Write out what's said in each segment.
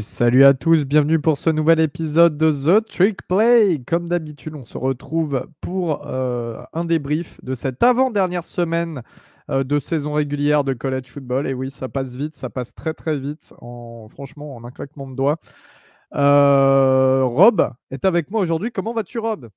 Salut à tous, bienvenue pour ce nouvel épisode de The Trick Play. Comme d'habitude, on se retrouve pour euh, un débrief de cette avant-dernière semaine euh, de saison régulière de college football. Et oui, ça passe vite, ça passe très très vite, en, franchement, en un claquement de doigts. Euh, Rob est avec moi aujourd'hui. Comment vas-tu, Rob?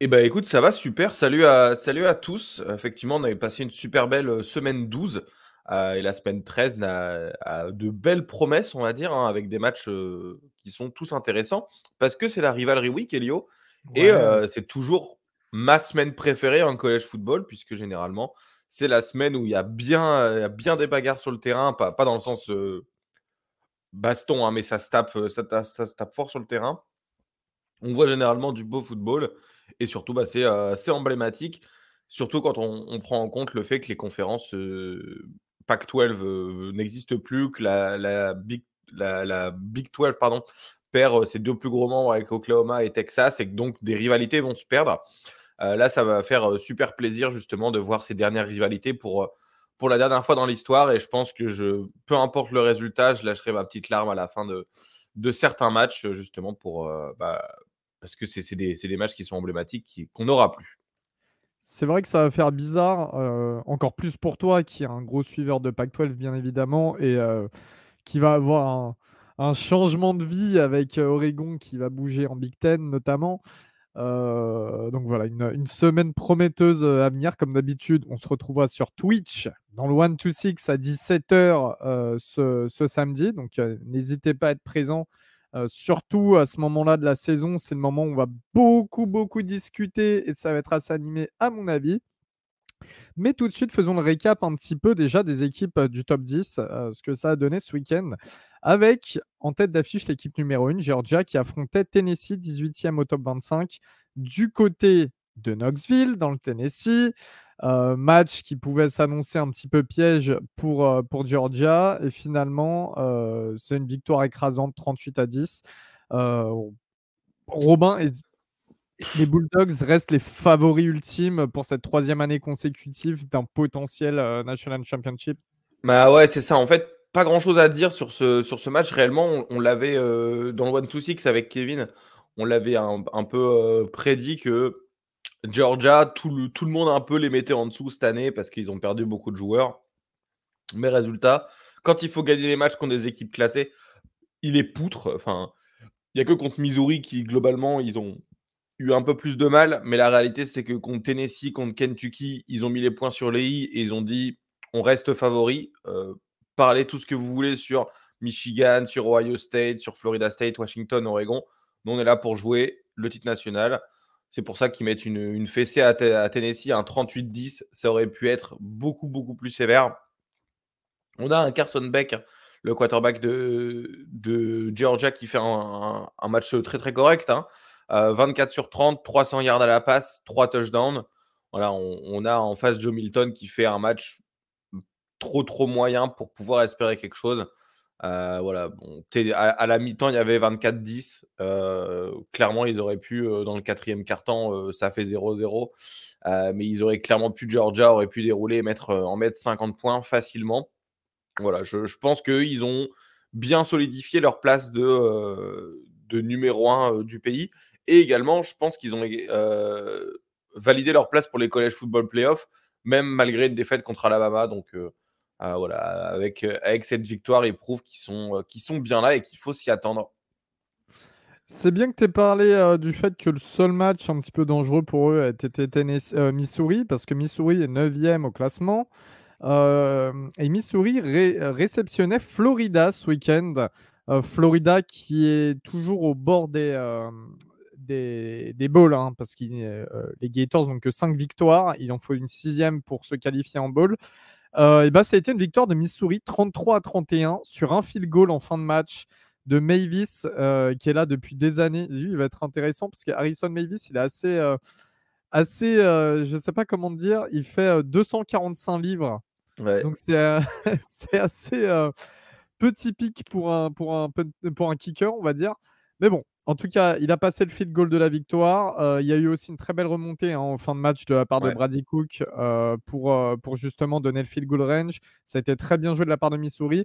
Eh ben écoute, ça va super. Salut à, salut à tous. Effectivement, on avait passé une super belle semaine 12. Euh, et la semaine 13 a, de belles promesses, on va dire, hein, avec des matchs euh, qui sont tous intéressants, parce que c'est la rivalry week, Elio. Et euh, c'est toujours ma semaine préférée en college football, puisque généralement, c'est la semaine où il y a bien, bien des bagarres sur le terrain, pas, pas dans le sens baston, hein, mais ça se, tape, ça, ça, se tape fort sur le terrain. On voit généralement du beau football, et surtout, bah, c'est emblématique surtout quand on, prend en compte le fait que les conférences Pac-12 euh, n'existe plus, que la, Big, la, Big 12 pardon, perd euh, ses deux plus gros membres avec Oklahoma et Texas, et que donc des rivalités vont se perdre. Euh, là, ça va faire super plaisir justement de voir ces dernières rivalités pour, la dernière fois dans l'histoire. Et je pense que je, peu importe le résultat, je lâcherai ma petite larme à la fin de, certains matchs, justement pour, bah, parce que c'est des, matchs qui sont emblématiques qu'on n'aura plus. C'est vrai que ça va faire bizarre, euh, encore plus pour toi qui est un gros suiveur de Pac-12 bien évidemment et euh, qui va avoir un, changement de vie avec euh, Oregon qui va bouger en Big Ten notamment. donc voilà, une, semaine prometteuse à venir. Comme d'habitude, on se retrouvera sur Twitch dans le 1 to 6 à 17h ce, ce, samedi. Donc n'hésitez pas à être présent euh, surtout à ce moment-là de la saison, c'est le moment où on va beaucoup, beaucoup discuter et ça va être assez animé à mon avis. Mais tout de suite, faisons le récap un petit peu déjà des équipes euh, du top 10, euh, ce que ça a donné ce week-end, avec en tête d'affiche l'équipe numéro 1, Georgia, qui affrontait Tennessee, 18e au top 25, du côté de Knoxville, dans le Tennessee. Euh, match qui pouvait s'annoncer un petit peu piège pour, euh, pour Georgia. Et finalement, euh, c'est une victoire écrasante 38 à 10. Robin, les Bulldogs restent les favoris ultimes pour cette troisième année consécutive d'un potentiel National Championship? Bah ouais, c'est ça. En fait, pas grand chose à dire sur ce, sur ce match. Réellement, on, l'avait dans le 1-2-6 avec Kevin, on l'avait un, un, peu prédit que Georgia, tout le, tout le monde un peu les mettait en dessous cette année parce qu'ils ont perdu beaucoup de joueurs. Mais résultat, quand il faut gagner les matchs contre des équipes classées, il est poutre. Enfin, il n'y a que contre Missouri qui, globalement, ils ont eu un peu plus de mal. Mais la réalité, c'est que contre Tennessee, contre Kentucky, ils ont mis les points sur les i et ils ont dit on reste favori. Euh, parlez tout ce que vous voulez sur Michigan, sur Ohio State, sur Florida State, Washington, Oregon. Nous, on est là pour jouer le titre national. C'est pour ça qu'ils mettent une, fessée à, Tennessee, un 38-10. Ça aurait pu être beaucoup, beaucoup plus sévère. On a un Carson Beck, le quarterback de, Georgia, qui fait un, match très, très correct. 24 hein. euh, sur 30, 300 yards à la passe, 3 touchdowns. On, a en face Joe Milton qui fait un match trop, trop moyen pour pouvoir espérer quelque chose. Euh, voilà, bon, à, la mi-temps, il y avait 24-10. Euh, clairement, ils auraient pu, euh, dans le quatrième quart-temps, ça fait 0-0. mais ils auraient clairement pu, Georgia aurait pu dérouler et mettre, en mettre 50 points facilement. Voilà, je, je pense qu'ils ont bien solidifié leur place de, de numéro 1 du pays. Et également, je pense qu'ils ont validé leur place pour les collèges football playoffs, même malgré une défaite contre Alabama. Donc, ah, voilà, avec, euh, avec cette victoire, ils prouvent qu'ils sont, euh, qu'ils sont bien là et qu'il faut s'y attendre. C'est bien que tu aies parlé euh, du fait que le seul match un petit peu dangereux pour eux était Missouri, parce que Missouri est 9e au classement. et Missouri réceptionnait Florida ce week-end. Florida qui est toujours au bord des, des, des bowls, hein, parce que les Gators n'ont que 5 victoires. Il en faut une sixième pour se qualifier en bowl. Euh, et bah, ça a été une victoire de Missouri 33 à 31 sur un field goal en fin de match de Mavis euh, qui est là depuis des années. Il va être intéressant parce que Harrison Mavis, il est assez, euh, assez je ne sais pas comment dire, il fait 245 livres. Donc c'est assez peu typique pour un, pour, un, pour un kicker, on va dire. Mais bon, En tout cas, il a passé le field goal de la victoire. Euh, il y a eu aussi une très belle remontée hein, en fin de match de la part de Brady Cook euh, pour, euh, pour justement donner le field goal range. Ça a été très bien joué de la part de Missouri.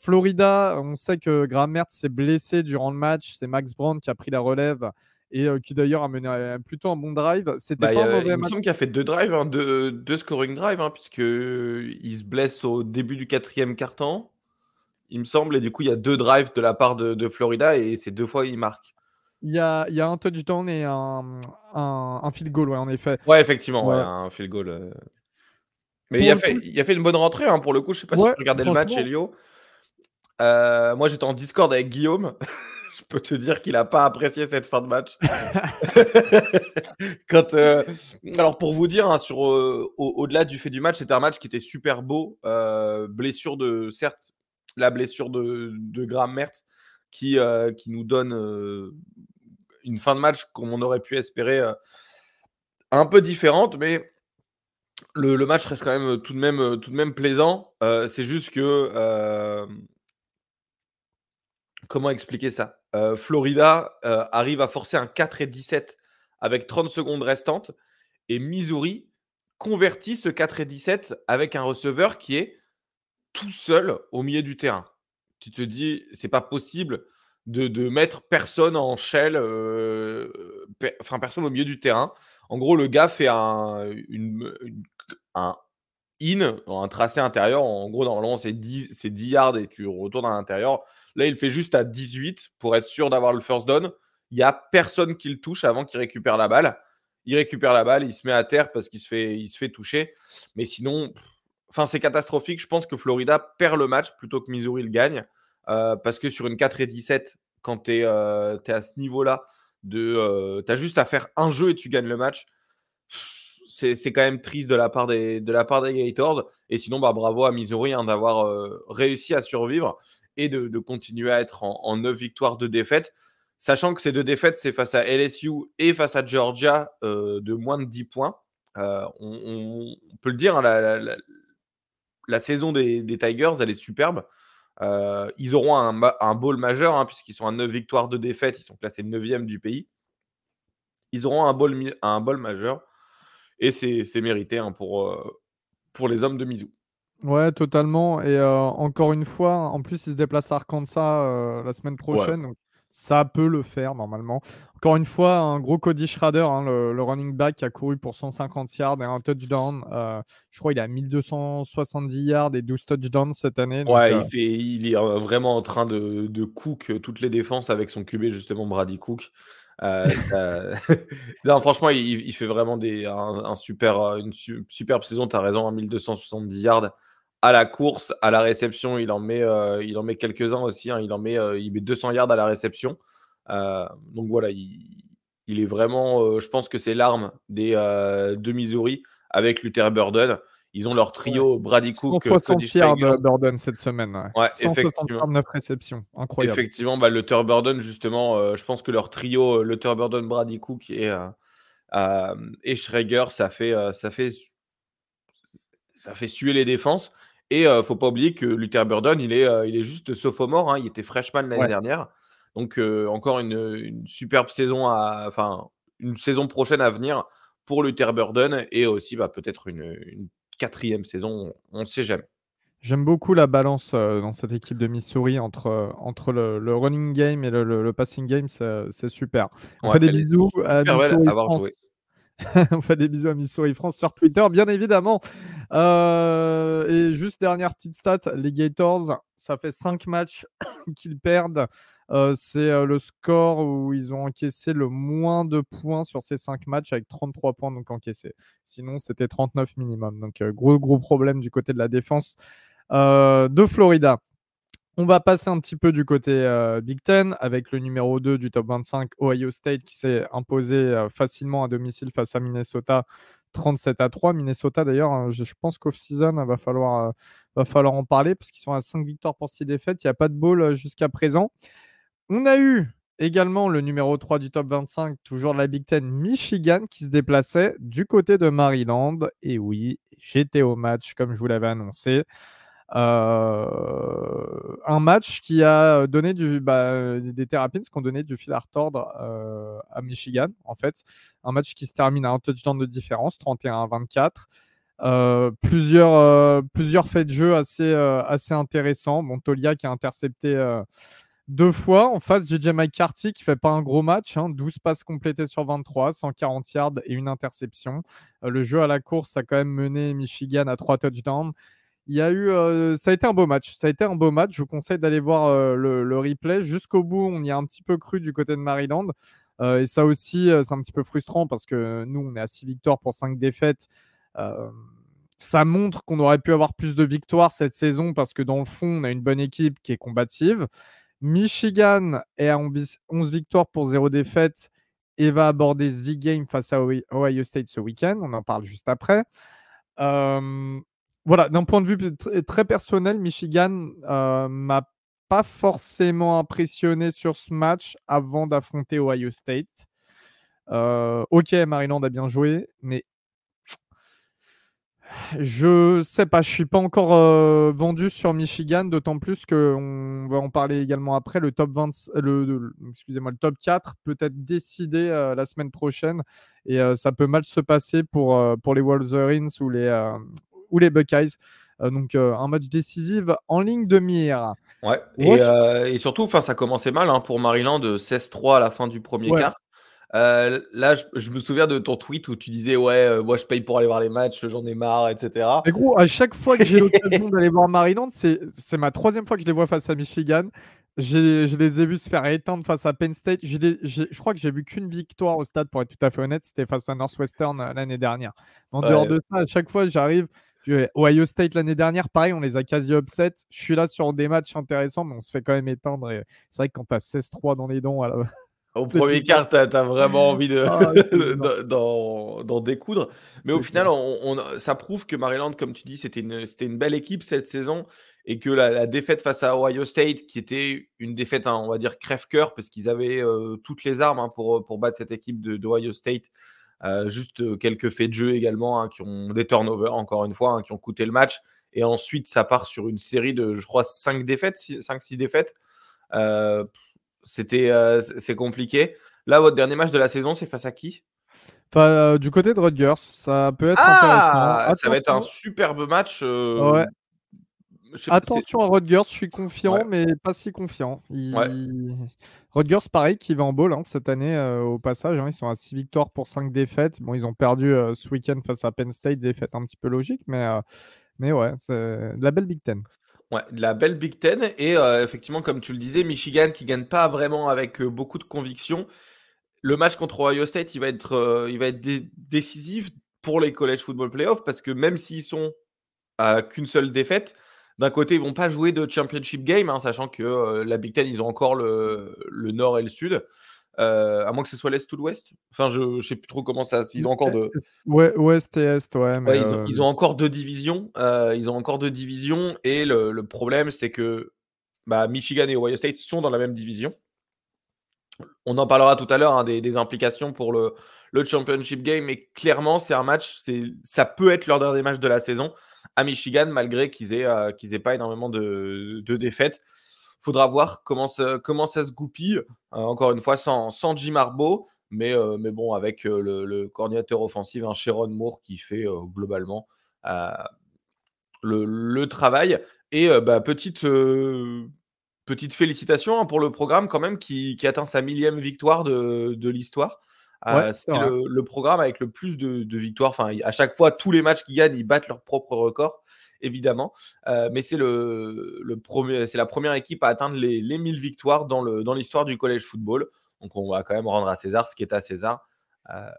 Florida, on sait que Graham Mertz s'est blessé durant le match. C'est Max Brown qui a pris la relève et qui d'ailleurs a mené plutôt un bon drive. C'était bah, pas un mauvais il me semble qu'il a fait deux drives, hein, deux, scoring drives, hein, puisqu'il se blesse au début du quatrième quart-temps il me semble. Et du coup, il y a deux drives de la part de, Florida et c'est deux fois il marque. Il y a, il y a un touchdown et un, un, field goal, ouais, en effet. Ouais, effectivement, ouais. un field goal. Euh. Mais il a, fait, il a fait une bonne rentrée, hein, pour le coup. Je sais pas si tu regardais le match, Elio. Euh, moi, j'étais en Discord avec Guillaume. je peux te dire qu'il n'a pas apprécié cette fin de match. Quand, euh, Alors, pour vous dire, hein, sur, au-delà du fait du match, c'était un match qui était super beau. blessure de, certes, la blessure de, Graham Mertz qui, euh, qui nous donne euh, une fin de match comme on aurait pu espérer euh, un peu différente, mais le, match reste quand même tout de même, tout de même plaisant. c'est juste que. comment expliquer ça? Florida arrive à forcer un 4 et 17 avec 30 secondes restantes et Missouri convertit ce 4 et 17 avec un receveur qui est tout seul au milieu du terrain. Tu te dis, c'est pas possible de, mettre personne en shell, euh, enfin personne au milieu du terrain. En gros, le gars fait un, un in, un tracé intérieur. En gros, normalement, c'est 10, 10 yards et tu retournes à l'intérieur. Là, il fait juste à 18 pour être sûr d'avoir le first down. Il n'y a personne qui le touche avant qu'il récupère la balle. Il récupère la balle, il se met à terre parce qu'il se fait, il se fait toucher. Mais sinon, Enfin, c'est catastrophique. Je pense que Florida perd le match plutôt que Missouri le gagne. Euh, parce que sur une 4 et 17, quand tu es, euh, à ce niveau-là, euh, tu as juste à faire un jeu et tu gagnes le match. C'est, quand même triste de la part des, de Gators. Et sinon, bah, bravo à Missouri hein, d'avoir réussi à survivre et de, continuer à être en, en 9 victoires de défaites. Sachant que ces deux défaites, c'est face à LSU et face à Georgia de moins de 10 points. On, peut le dire, hein, la saison des, Tigers, elle est superbe. Euh, ils auront un, un bowl majeur, hein, puisqu'ils sont à 9 victoires de défaite, ils sont classés 9e du pays. Ils auront un bowl, un bowl majeur, et c'est mérité hein, pour, euh, pour les hommes de Mizou. Ouais, totalement. Et euh, encore une fois, en plus, ils se déplacent à Arkansas la semaine prochaine. Ça peut le faire normalement. Encore une fois, un gros Cody Schrader, hein, le, running back, qui a couru pour 150 yards et un touchdown. Euh, je crois qu'il a 1270 yards et 12 touchdowns cette année. ouais, il, euh, fait, il est euh, vraiment en train de, de, cook toutes les défenses avec son QB, justement, Brady Cook. non, franchement, il, fait vraiment des, un, super, une superbe saison. Tu as raison, 1270 yards à la course, à la réception, il en met, euh, il en met quelques-uns aussi. Hein. il en met, euh, il met 200 yards à la réception. Euh, donc voilà, il, est vraiment, je pense que c'est l'arme des de Missouri avec Luther Burden. Ils ont leur trio Brady Cook, 160 yards Burden cette semaine. Ouais, effectivement. réceptions, incroyable. Effectivement, bah, Luther Burden justement, je pense que leur trio Luther Burden, Brady Cook et et Schrager, ça fait, ça fait ça fait suer les défenses. Et ne faut pas oublier que Luther Burden, il est, il est juste sophomore. Hein, il était freshman l'année dernière. Donc, encore une, superbe saison, à, enfin, une saison prochaine à venir pour Luther Burden et aussi bah, peut-être une, quatrième saison. On ne sait jamais. J'aime beaucoup la balance dans cette équipe de Missouri entre, entre le, running game et le, passing game. C'est super. On fait des bisous à avoir joué. on fait des bisous à Missouri France sur Twitter, bien évidemment. Euh, et juste dernière petite stat, les Gators, ça fait 5 matchs qu'ils perdent. Euh, c'est euh, le score où ils ont encaissé le moins de points sur ces 5 matchs avec 33 points donc encaissés. Sinon, c'était 39 minimum. Donc, gros, gros problème du côté de la défense de Florida. On va passer un petit peu du côté euh, Big Ten avec le numéro 2 du top 25, Ohio State, qui s'est imposé euh, facilement à domicile face à Minnesota 37 à 3. Minnesota, d'ailleurs, hein, je, pense qu'off-season, va falloir, euh, va falloir en parler parce qu'ils sont à 5 victoires pour 6 défaites. Il n'y a pas de ball jusqu'à présent. On a eu également le numéro 3 du top 25, toujours de la Big Ten, Michigan, qui se déplaçait du côté de Maryland. Et oui, j'étais au match, comme je vous l'avais annoncé. Un match qui a donné du, bah, des Terrapins qui ont donné du fil à retordre à Michigan, en fait. Un match qui se termine à un touchdown de différence, 31 à 24. plusieurs, plusieurs faits de jeu assez, intéressants. Montolia qui a intercepté deux fois en face JJ McCarthy qui fait pas un gros match, 12 hein, passes complétées sur 23, 140 yards et une interception. le jeu à la course a quand même mené Michigan à trois touchdowns. Il y a eu, euh, ça a été un beau match. Ça a été un beau match. Je vous conseille d'aller voir euh, le, replay. Jusqu'au bout, on y a un petit peu cru du côté de Maryland. Euh, et ça aussi, c'est un petit peu frustrant parce que nous, on est à 6 victoires pour 5 défaites. ça montre qu'on aurait pu avoir plus de victoires cette saison parce que dans le fond, on a une bonne équipe qui est combative. Michigan est à 11 victoires pour 0 défaites et va aborder The Game face à Ohio State ce week-end. On en parle juste après voilà, d'un point de vue très personnel, Michigan euh, m'a pas forcément impressionné sur ce match avant d'affronter Ohio State. Euh, ok, Maryland a bien joué, mais je sais pas, je suis pas encore euh, vendu sur Michigan, d'autant plus qu'on va en parler également après. Le top 20, le, top 4 peut être décidé la semaine prochaine et ça peut mal se passer pour, pour les Wolverines ou les, ou les Buckeyes. Euh, donc euh, un match décisif en ligne de mire. Ouais. Et, euh, et, surtout, ça commençait mal hein, pour Maryland, 16-3 à la fin du premier quart. là, je, me souviens de ton tweet où tu disais ouais, moi je paye pour aller voir les matchs, j'en ai marre, etc. Mais gros, à chaque fois que j'ai l'occasion d'aller voir Maryland, c'est ma troisième fois que je les vois face à Michigan. Je les ai vus se faire éteindre face à Penn State. je crois que j'ai vu qu'une victoire au stade, pour être tout à fait honnête, c'était face à Northwestern l'année dernière. En dehors de ça, à chaque fois, j'arrive, Ohio State l'année dernière, pareil, on les a quasi upset. Je suis là sur des matchs intéressants, mais on se fait quand même éteindre. c'est vrai que quand tu as 16-3 dans les dents, au premier quart, tu as, vraiment envie ah, d'en découdre. Mais au final, on, ça prouve que Maryland, comme tu dis, c'était une, une, belle équipe cette saison et que la, défaite face à Ohio State, qui était une défaite, hein, on va dire, crève-cœur, parce qu'ils avaient euh, toutes les armes hein, pour, pour battre cette équipe d'Ohio State, euh, juste quelques faits de jeu également hein, qui ont des turnovers, encore une fois, hein, qui ont coûté le match. Et ensuite, ça part sur une série de, je crois, 5 défaites, 5-6 défaites. Euh, c'était, euh, c'est compliqué. Là, votre dernier match de la saison, c'est face à qui? Du côté de Rutgers, ça peut être ah, Ça va être un superbe match. Ouais. Attention à Rodgers, je suis confiant, mais pas si confiant. Rodgers, pareil, qui va en bowl hein, cette année euh, au passage. Hein, ils sont à 6 victoires pour 5 défaites. Bon, ils ont perdu euh, ce week-end face à Penn State, défaite un petit peu logique, mais, euh, mais ouais, c'est de la belle Big Ten. Ouais, de la belle Big Ten. Et effectivement, comme tu le disais, Michigan qui gagne pas vraiment avec beaucoup de conviction. Le match contre Ohio State, il va être, il va être décisif pour les college football playoffs parce que même s'ils sont à qu'une seule défaite, d'un côté, ils vont pas jouer de championship game, hein, sachant que euh, la Big Ten, ils ont encore le, nord et le sud. Euh, à moins que ce soit l'Est ou l'Ouest. Enfin, je ne sais plus trop comment ça. Ils ont encore de. Ouais, Ouest et Est, ouais. Euh, ils, ont, encore deux divisions. ils ont encore deux divisions. Et le, problème, c'est que bah, Michigan et Ohio State sont dans la même division. On en parlera tout à l'heure hein, des, implications pour le, le championship game. Mais clairement, c'est un match. Ça peut être leur dernier match de la saison à Michigan, malgré qu'ils aient, euh, aient pas énormément de, de défaites. Faudra voir comment ça, comment ça se goupille. Euh, encore une fois, sans, Jim Harbaugh, mais, euh, mais bon, avec le, coordinateur offensif, hein, Sharon Moore, qui fait globalement le, le, travail. Et bah, petite, petite félicitation hein, pour le programme quand même qui, qui atteint sa millième victoire de, de l'histoire. Euh, c'est le, programme avec le plus de, victoires. Enfin, à chaque fois, tous les matchs qu'ils gagnent, ils battent leur propre record, évidemment. Euh, mais c'est le, premier, c'est la première équipe à atteindre les, les 1000 victoires dans, le, dans l'histoire du collège football. Donc, on va quand même rendre à César ce qui est à César. Euh,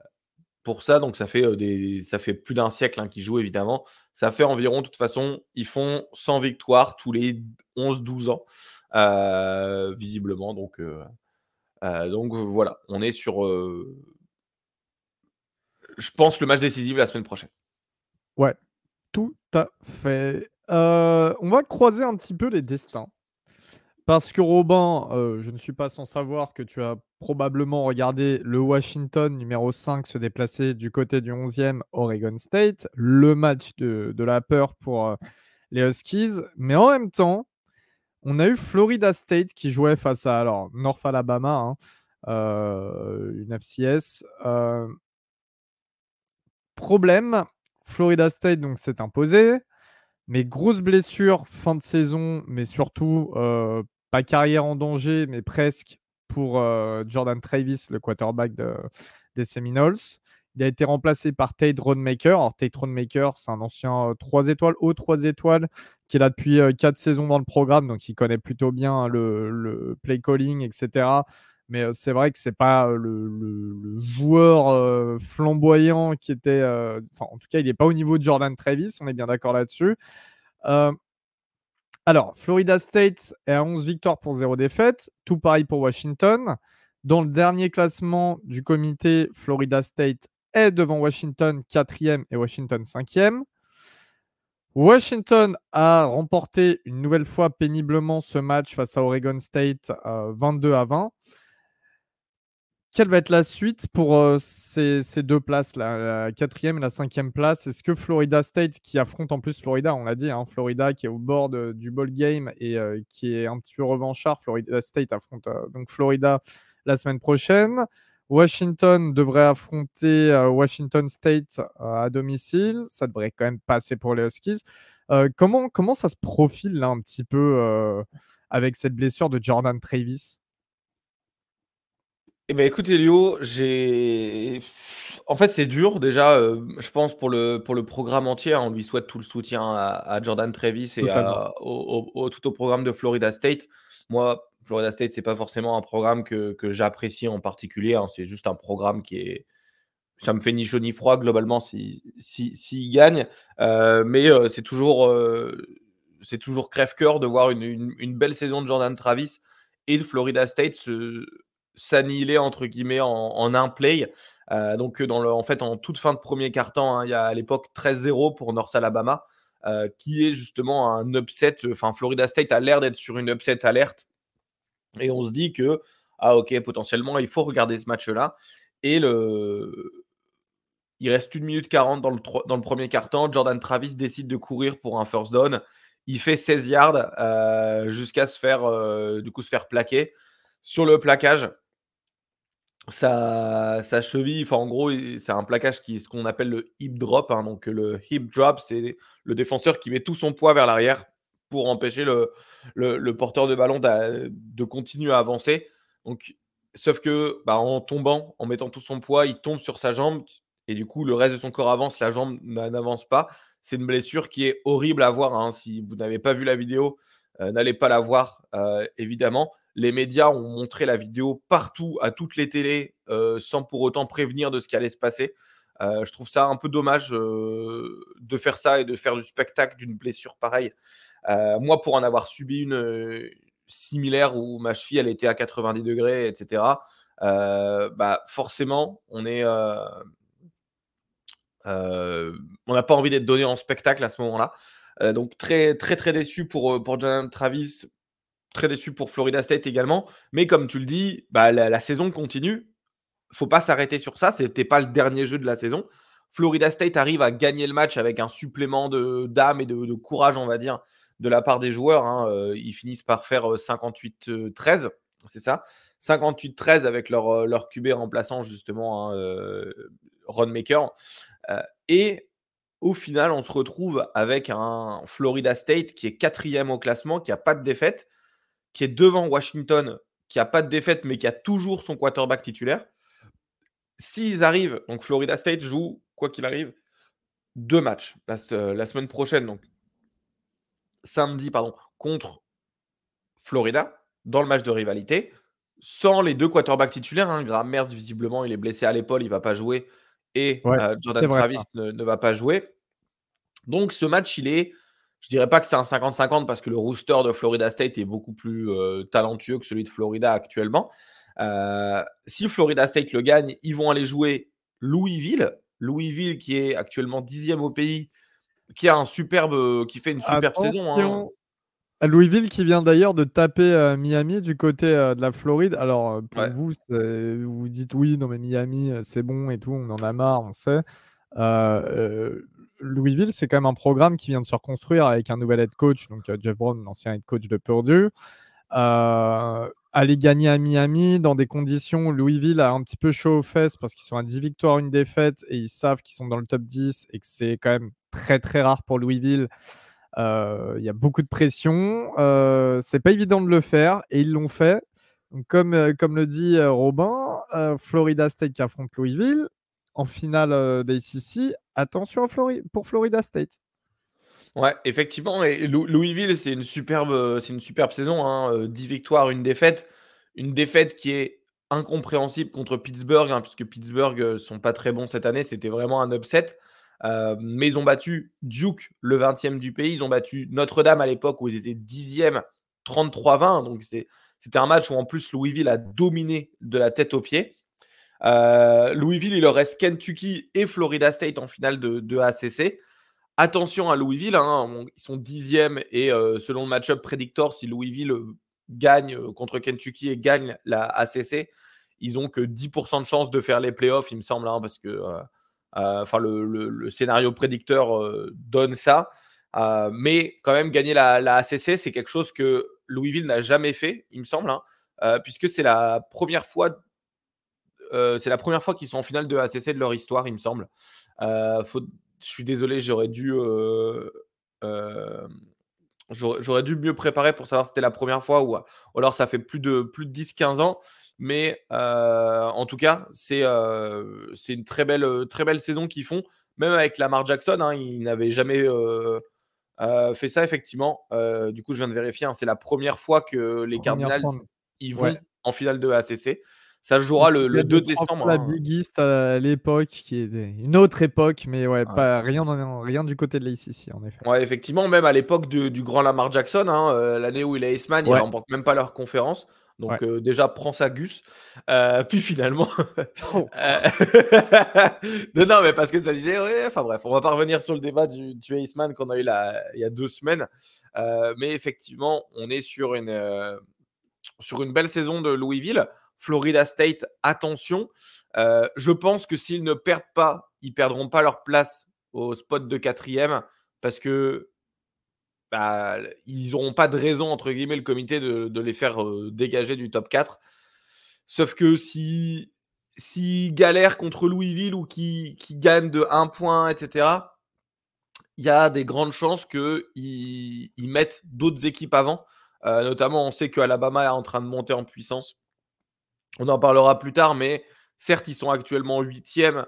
pour ça, donc ça fait, des, ça fait plus d'un siècle hein, qu'ils jouent, évidemment. Ça fait environ, de toute façon, ils font 100 victoires tous les 11-12 ans, visiblement. Donc, donc voilà, on est sur je pense, le match décisif la semaine prochaine. Ouais, tout à fait. Euh, on va croiser un petit peu les destins. Parce que Robin, euh, je ne suis pas sans savoir que tu as probablement regardé le Washington numéro 5 se déplacer du côté du 11e Oregon State, le match de, la peur pour euh, les Huskies. Mais en même temps, on a eu Florida State qui jouait face à North Alabama, hein, euh, une FCS. Euh, problème, Florida State donc s'est imposé, mais grosse blessure fin de saison, mais surtout euh, pas carrière en danger, mais presque pour Jordan Travis, le quarterback des Seminoles. Il a été remplacé par Tate Rodemaker. Alors, Tate Rodemaker, c'est un ancien 3 étoiles, haut 3 étoiles, qui est là depuis 4 saisons dans le programme, donc il connaît plutôt bien le, play calling, etc. Mais c'est vrai que c'est pas le, joueur flamboyant qui était. En tout cas, il n'est pas au niveau de Jordan Travis, on est bien d'accord là-dessus. alors, Florida State est à 11 victoires pour 0 défaites. Tout pareil pour Washington. Dans le dernier classement du comité, Florida State est devant Washington 4e et Washington 5e. Washington a remporté une nouvelle fois péniblement ce match face à Oregon State 22 euh, à 20. Quelle va être la suite pour euh, ces, deux places, la quatrième et la cinquième place Est-ce que Florida State, qui affronte en plus Florida, on l'a dit, hein, Florida qui est au bord du ball game et euh, qui est un petit peu revanchard, Florida State affronte donc Florida la semaine prochaine. Washington devrait affronter euh, Washington State euh, à domicile. Ça devrait quand même passer pour les Huskies. Euh, comment, comment ça se profile là un petit peu avec cette blessure de Jordan Travis? Eh ben écoute Elio, j'ai en fait c'est dur déjà, je pense pour le, pour le programme entier, hein. on lui souhaite tout le soutien à, Jordan Travis et au, tout au programme de Florida State. Moi, Florida State, c'est pas forcément un programme que, j'apprécie en particulier. Hein. C'est juste un programme qui est. Ça me fait ni chaud ni froid globalement s'il si, si, gagne. Euh, mais euh, c'est toujours, euh, c'est toujours crève-cœur de voir une, belle saison de Jordan Travis et de Florida State s'annihiler entre guillemets en, un play. donc en fait en toute fin de premier quart-temps, hein, il y a à l'époque 13-0 pour North Alabama, qui est justement un upset. Enfin Florida State a l'air d'être sur une upset alerte et on se dit que, ah ok, potentiellement, il faut regarder ce match-là. Et le... il reste 1 minute 40 dans le, dans le premier quart-temps. Jordan Travis décide de courir pour un first down. Il fait 16 yards euh, jusqu'à se faire, euh, du coup, se faire plaquer. Sur le plaquage, sa, cheville, en gros, c'est un plaquage qui ce qu'on appelle le hip drop. Hein. donc le hip drop, c'est le défenseur qui met tout son poids vers l'arrière pour empêcher le, porteur de ballon de continuer à avancer. Donc, sauf que bah, en tombant, en mettant tout son poids, il tombe sur sa jambe et du coup, le reste de son corps avance, la jambe n'avance pas. C'est une blessure qui est horrible à voir. Hein. Si vous n'avez pas vu la vidéo, euh, n'allez pas la voir, euh, évidemment. Les médias ont montré la vidéo partout, à toutes les télés, euh, sans pour autant prévenir de ce qui allait se passer. je trouve ça un peu dommage de faire ça et de faire du spectacle d'une blessure pareille euh, moi, pour en avoir subi une euh, similaire où ma cheville, elle était à 90 degrés, etc., euh, bah, forcément, on est. on n'a pas envie d'être donné en spectacle à ce moment-là. donc, très, très, très déçu pour, pour Jonathan Travis, très déçu pour Florida State également. Mais comme tu le dis, bah, la, saison continue. faut pas s'arrêter sur ça. Ce n'était pas le dernier jeu de la saison. Florida State arrive à gagner le match avec un supplément d'âme et de, courage, on va dire, de la part des joueurs. Hein, euh, ils finissent par faire 58-13, euh, c'est ça? 58-13 avec leur, euh, leur QB remplaçant justement hein, Ron Maker. et au final, on se retrouve avec un Florida State qui est quatrième au classement, qui n'a pas de défaite, qui est devant Washington, qui n'a pas de défaite, mais qui a toujours son quarterback titulaire. S'ils arrivent, donc Florida State joue, quoi qu'il arrive, deux matchs la, la, semaine prochaine, donc samedi pardon, contre Florida dans le match de rivalité, sans les deux quarterbacks titulaires. Hein. Graham Mertz, visiblement, il est blessé à l'épaule, il ne va pas jouer. Et euh, Jordan Travis ne, va pas jouer. Donc ce match, il est, je dirais pas que c'est un 50-50 parce que le rooster de Florida State est beaucoup plus euh, talentueux que celui de Florida actuellement. Euh, si Florida State le gagne, ils vont aller jouer Louisville. Louisville qui est actuellement dixième au pays qui a un superbe, qui fait une superbe saison. Hein. Louisville qui vient d'ailleurs de taper Miami du côté de la Floride. Alors pour vous, vous dites oui, non mais Miami c'est bon et tout, on en a marre, on sait. Louisville, c'est quand même un programme qui vient de se reconstruire avec un nouvel head coach, donc Jeff Brown, l'ancien head coach de Purdue. Aller gagner à Miami dans des conditions où Louisville a un petit peu chaud aux fesses parce qu'ils sont à 10 victoires, une défaite et ils savent qu'ils sont dans le top 10 et que c'est quand même très très rare pour Louisville. Il y a beaucoup de pression. c'est pas évident de le faire et ils l'ont fait. comme, comme le dit Robin, Florida State qui affronte Louisville en finale d'ACC. Attention pour Florida State. Ouais, effectivement. Louisville, c'est une superbe, c'est une superbe saison. Hein, 10 victoires, une défaite. Une défaite qui est incompréhensible contre Pittsburgh, hein, puisque Pittsburgh sont pas très bons cette année. C'était vraiment un upset. Euh, mais ils ont battu Duke, le 20e du pays. Ils ont battu Notre-Dame à l'époque où ils étaient 10e, 33-20. Donc c'était un match où en plus Louisville a dominé de la tête aux pieds. Euh, Louisville, il leur reste Kentucky et Florida State en finale de, ACC. Attention à Louisville, hein, ils sont 10e et euh, selon le match-up Predictor, si Louisville gagne contre Kentucky et gagne la ACC, ils ont que 10% de chance de faire les playoffs, il me semble, hein, parce que euh, le, scénario prédicteur euh, donne ça. Euh, mais quand même, gagner la, ACC, c'est quelque chose que Louisville n'a jamais fait, il me semble, hein, puisque c'est la première fois c'est la première fois qu'ils sont en finale de ACC de leur histoire, il me semble. Je suis désolé, j'aurais dû, j'aurais dû mieux préparer pour savoir si c'était la première fois ou, ou, alors ça fait plus de, plus de 10-15 ans. Mais en tout cas, c'est une très belle, très belle saison qu'ils font. Même avec Lamar Jackson, hein, ils n'avaient jamais fait ça, effectivement. du coup, je viens de vérifier, hein, c'est la première fois que les Cardinals ils vont en finale de ACC. Ça jouera le, 2 décembre. La hein. Big East à l'époque, qui est une autre époque, mais ouais, pas rien, rien du côté de l'ACC, en effet. Ouais, effectivement, même à l'époque du grand Lamar Jackson, l'année où il est Ace-Man, il remporte même pas leur conférence. Donc déjà, prends sa Gus. puis finalement... Oh. non, non, mais parce que ça disait... Ouais, enfin bref, on va pas revenir sur le débat du, du Aceman qu'on a eu là, il y a deux semaines. mais effectivement, on est sur une, sur une belle saison de Louisville. Florida State, attention. je pense que s'ils ne perdent pas, ils perdront pas leur place au spot de quatrième parce que bah, ils n'auront pas de raison, entre guillemets, le comité de, les faire dégager du top 4. Sauf que si, galèrent contre Louisville ou qui, qui gagnent de 1 point, etc., il y a des grandes chances qu'ils ils mettent d'autres équipes avant. notamment, on sait que Alabama est en train de monter en puissance. On en parlera plus tard, mais certes, ils sont actuellement 8e,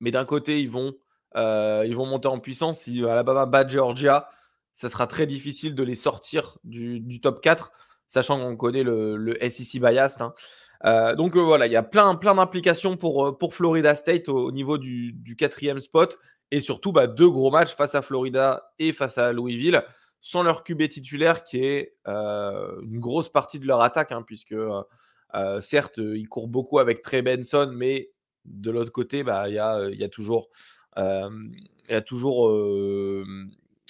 mais d'un côté, ils vont, ils vont monter en puissance. Si Alabama bat Georgia, ça sera très difficile de les sortir du, top 4, sachant qu'on connaît le, SEC bias. Hein. Euh, donc euh, voilà, il y a plein, plein d'implications pour, euh, pour Florida State au, niveau du, quatrième spot. Et surtout, bah, deux gros matchs face à Florida et face à Louisville, sans leur QB titulaire qui est une grosse partie de leur attaque, hein, puisque certes, ils courent beaucoup avec Trey Benson, mais de l'autre côté, bah, il y, a, y, a, toujours, y a toujours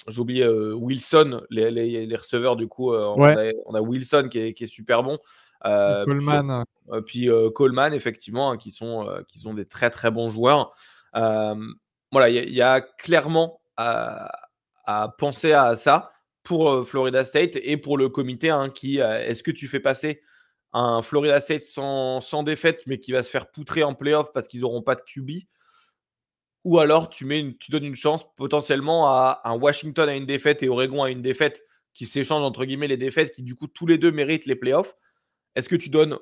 j'ai oublié Wilson, les, receveurs, du coup, on, a, Wilson qui est, super bon. Coleman. Puis, Coleman, effectivement, hein, qui, sont, qui sont des très très bons joueurs. voilà, il y, a clairement à, penser à ça pour Florida State et pour le comité hein, qui, est-ce que tu fais passer un Florida State sans, défaite, mais qui va se faire poutrer en playoff parce qu'ils n'auront pas de QB ou alors tu, mets tu donnes une chance potentiellement à un Washington à une défaite et Oregon à une défaite qui s'échangent entre guillemets les défaites qui du coup tous les deux méritent les playoffs. Est-ce que tu donnes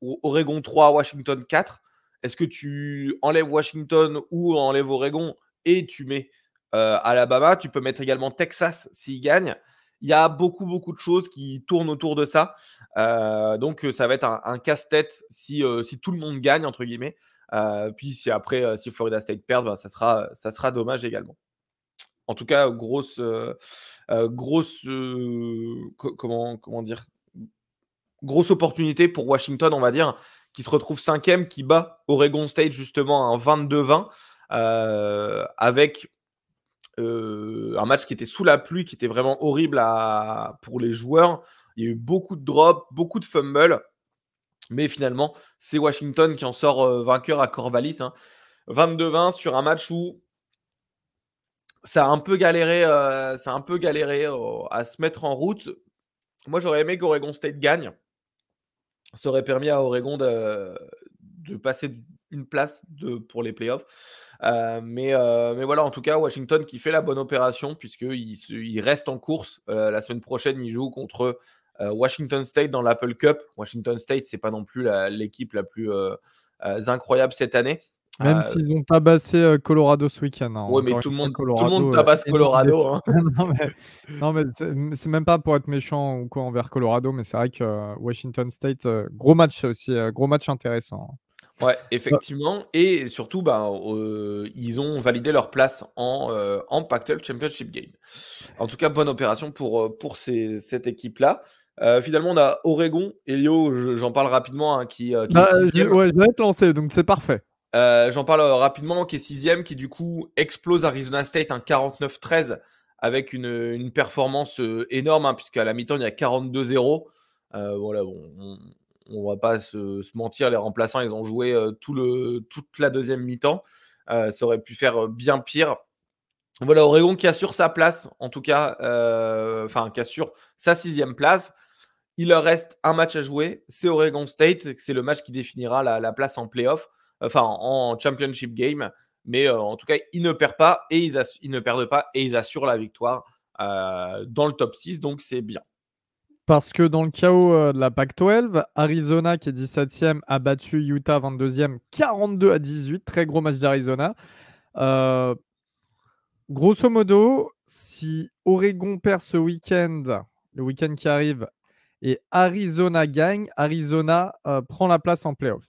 Oregon 3, Washington 4 Est-ce que tu enlèves Washington ou enlèves Oregon et tu mets euh, Alabama? Tu peux mettre également Texas s'il gagne. Il y a beaucoup, beaucoup de choses qui tournent autour de ça. Euh, donc, ça va être un, casse-tête si, euh, si, tout le monde gagne, entre guillemets. Euh, puis si après, euh, si Florida State perd, ben, ça, sera, ça sera dommage également. En tout cas, grosse, euh, grosse, comment, comment dire, grosse opportunité pour Washington, on va dire, qui se retrouve cinquième, qui bat Oregon State justement un 22-20 avec un match qui était sous la pluie, qui était vraiment horrible pour les joueurs. Il y a eu beaucoup de drops, beaucoup de fumbles. Mais finalement, c'est Washington qui en sort vainqueur à Corvallis. 22-20 hein. sur un match où ça a un peu galéré, ça a un peu galéré à se mettre en route. Moi, j'aurais aimé qu'Oregon State gagne. Ça aurait permis à Oregon de, passer une place pour les playoffs. Euh, mais, euh, mais voilà, en tout cas, Washington qui fait la bonne opération, puisqu'il il reste en course. Euh, la semaine prochaine, il joue contre Washington State dans l'Apple Cup. Washington State, c'est pas non plus l'équipe la, plus incroyable cette année. Même s'ils ont tabassé Colorado ce week-end. Hein. Oui, mais tout le, monde, tout le monde tabasse Colorado. Hein. non, mais, c'est même pas pour être méchant ou quoi envers Colorado, mais c'est vrai que Washington State, gros match aussi, gros match intéressant. Hein. Ouais, effectivement. Et surtout, bah, ils ont validé leur place en, euh, en Pac-12 Championship Game. En tout cas, bonne opération pour, euh, pour cette équipe-là. Euh, finalement, on a Oregon. Elio, j'en parle rapidement, hein, qui, qui bah, je, ouais, je vais être lancé, donc c'est parfait. j'en parle rapidement, qui est sixième, qui du coup explose Arizona State un 49-13 avec une, une performance énorme, hein, puisqu'à la mi-temps, il y a 42-0. voilà, bon, on va pas se, mentir, les remplaçants, ils ont joué toute la deuxième mi-temps. Ça aurait pu faire bien pire. Voilà, Oregon qui assure sa place, en tout cas, enfin, qui assure sa sixième place. Il leur reste un match à jouer, c'est Oregon State, c'est le match qui définira la, place en playoff, enfin en championship game. Mais en tout cas, ils ne perdent pas et ils, ne perdent pas et ils assurent la victoire dans le top 6, donc c'est bien. Parce que dans le chaos euh, de la PAC-12, Arizona, qui est 17e, a battu Utah 22e 42 à 18. Très gros match d'Arizona. Euh, grosso modo, si Oregon perd ce week-end, le week-end qui arrive, et Arizona gagne, Arizona euh, prend la place en playoff.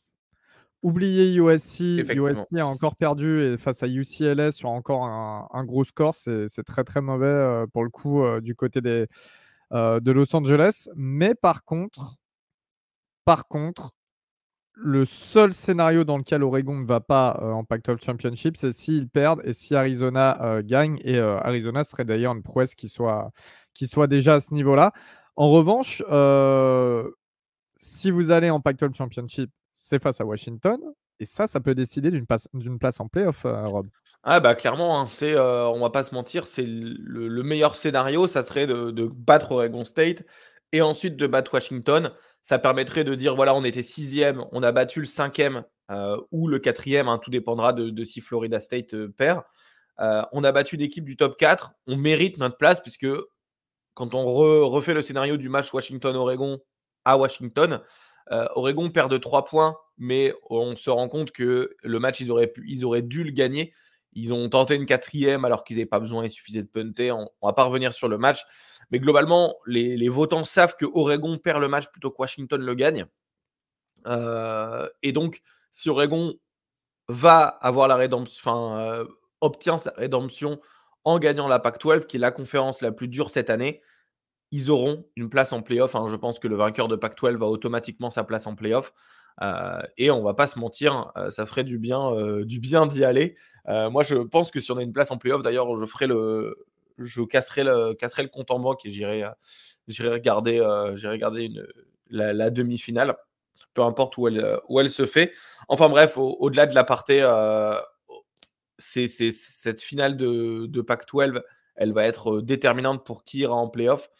Oubliez USC. USC a encore perdu et face à UCLA sur encore un, un gros score. C'est très très mauvais pour le coup du côté des, de Los Angeles. Mais par contre, par contre, le seul scénario dans lequel Oregon ne va pas euh, en Pac-12 Championship, c'est s'ils perdent et si Arizona euh, gagne. Et Arizona serait d'ailleurs une prouesse qui soit, qui soit déjà à ce niveau-là. En revanche, si vous allez en Pac-12 Championship, c'est face à Washington. Et ça, ça peut décider d'une place, en playoff, Rob. Ah bah clairement, hein, c'est, euh, on va pas se mentir, c'est le, meilleur scénario, ça serait de, battre Oregon State et ensuite de battre Washington. Ça permettrait de dire voilà, on était sixième, on a battu le cinquième euh, ou le quatrième, hein, tout dépendra de, si Florida State euh, perd. on a battu l'équipe du top 4, on mérite notre place puisque quand on refait le scénario du match Washington-Oregon à Washington, Oregon perd de 3 points, mais on se rend compte que le match, ils auraient, dû le gagner. Ils ont tenté une quatrième alors qu'ils n'avaient pas besoin, il suffisait de punter. On ne va pas revenir sur le match. Mais globalement, les, votants savent que Oregon perd le match plutôt que Washington le gagne. Euh, et donc, si Oregon va avoir la rédemption, euh, obtient sa rédemption en gagnant la Pac-12, qui est la conférence la plus dure cette année, ils auront une place en playoff. Hein. Je pense que le vainqueur de Pac-12 va automatiquement sa place en playoff. Euh, et on va pas se mentir, euh, ça ferait du bien, euh, du bien d'y aller. moi, je pense que si on a une place en playoff, d'ailleurs, je ferai le, je casserai le, casserai le compte en banque et j'irai, j'irai regarder, j'irai regarder la, demi-finale, peu importe où elle, où elle se fait. Enfin bref, au, delà de l'aparté, c'est cette finale de, de Pac-12, elle va être déterminante pour qui ira en playoff.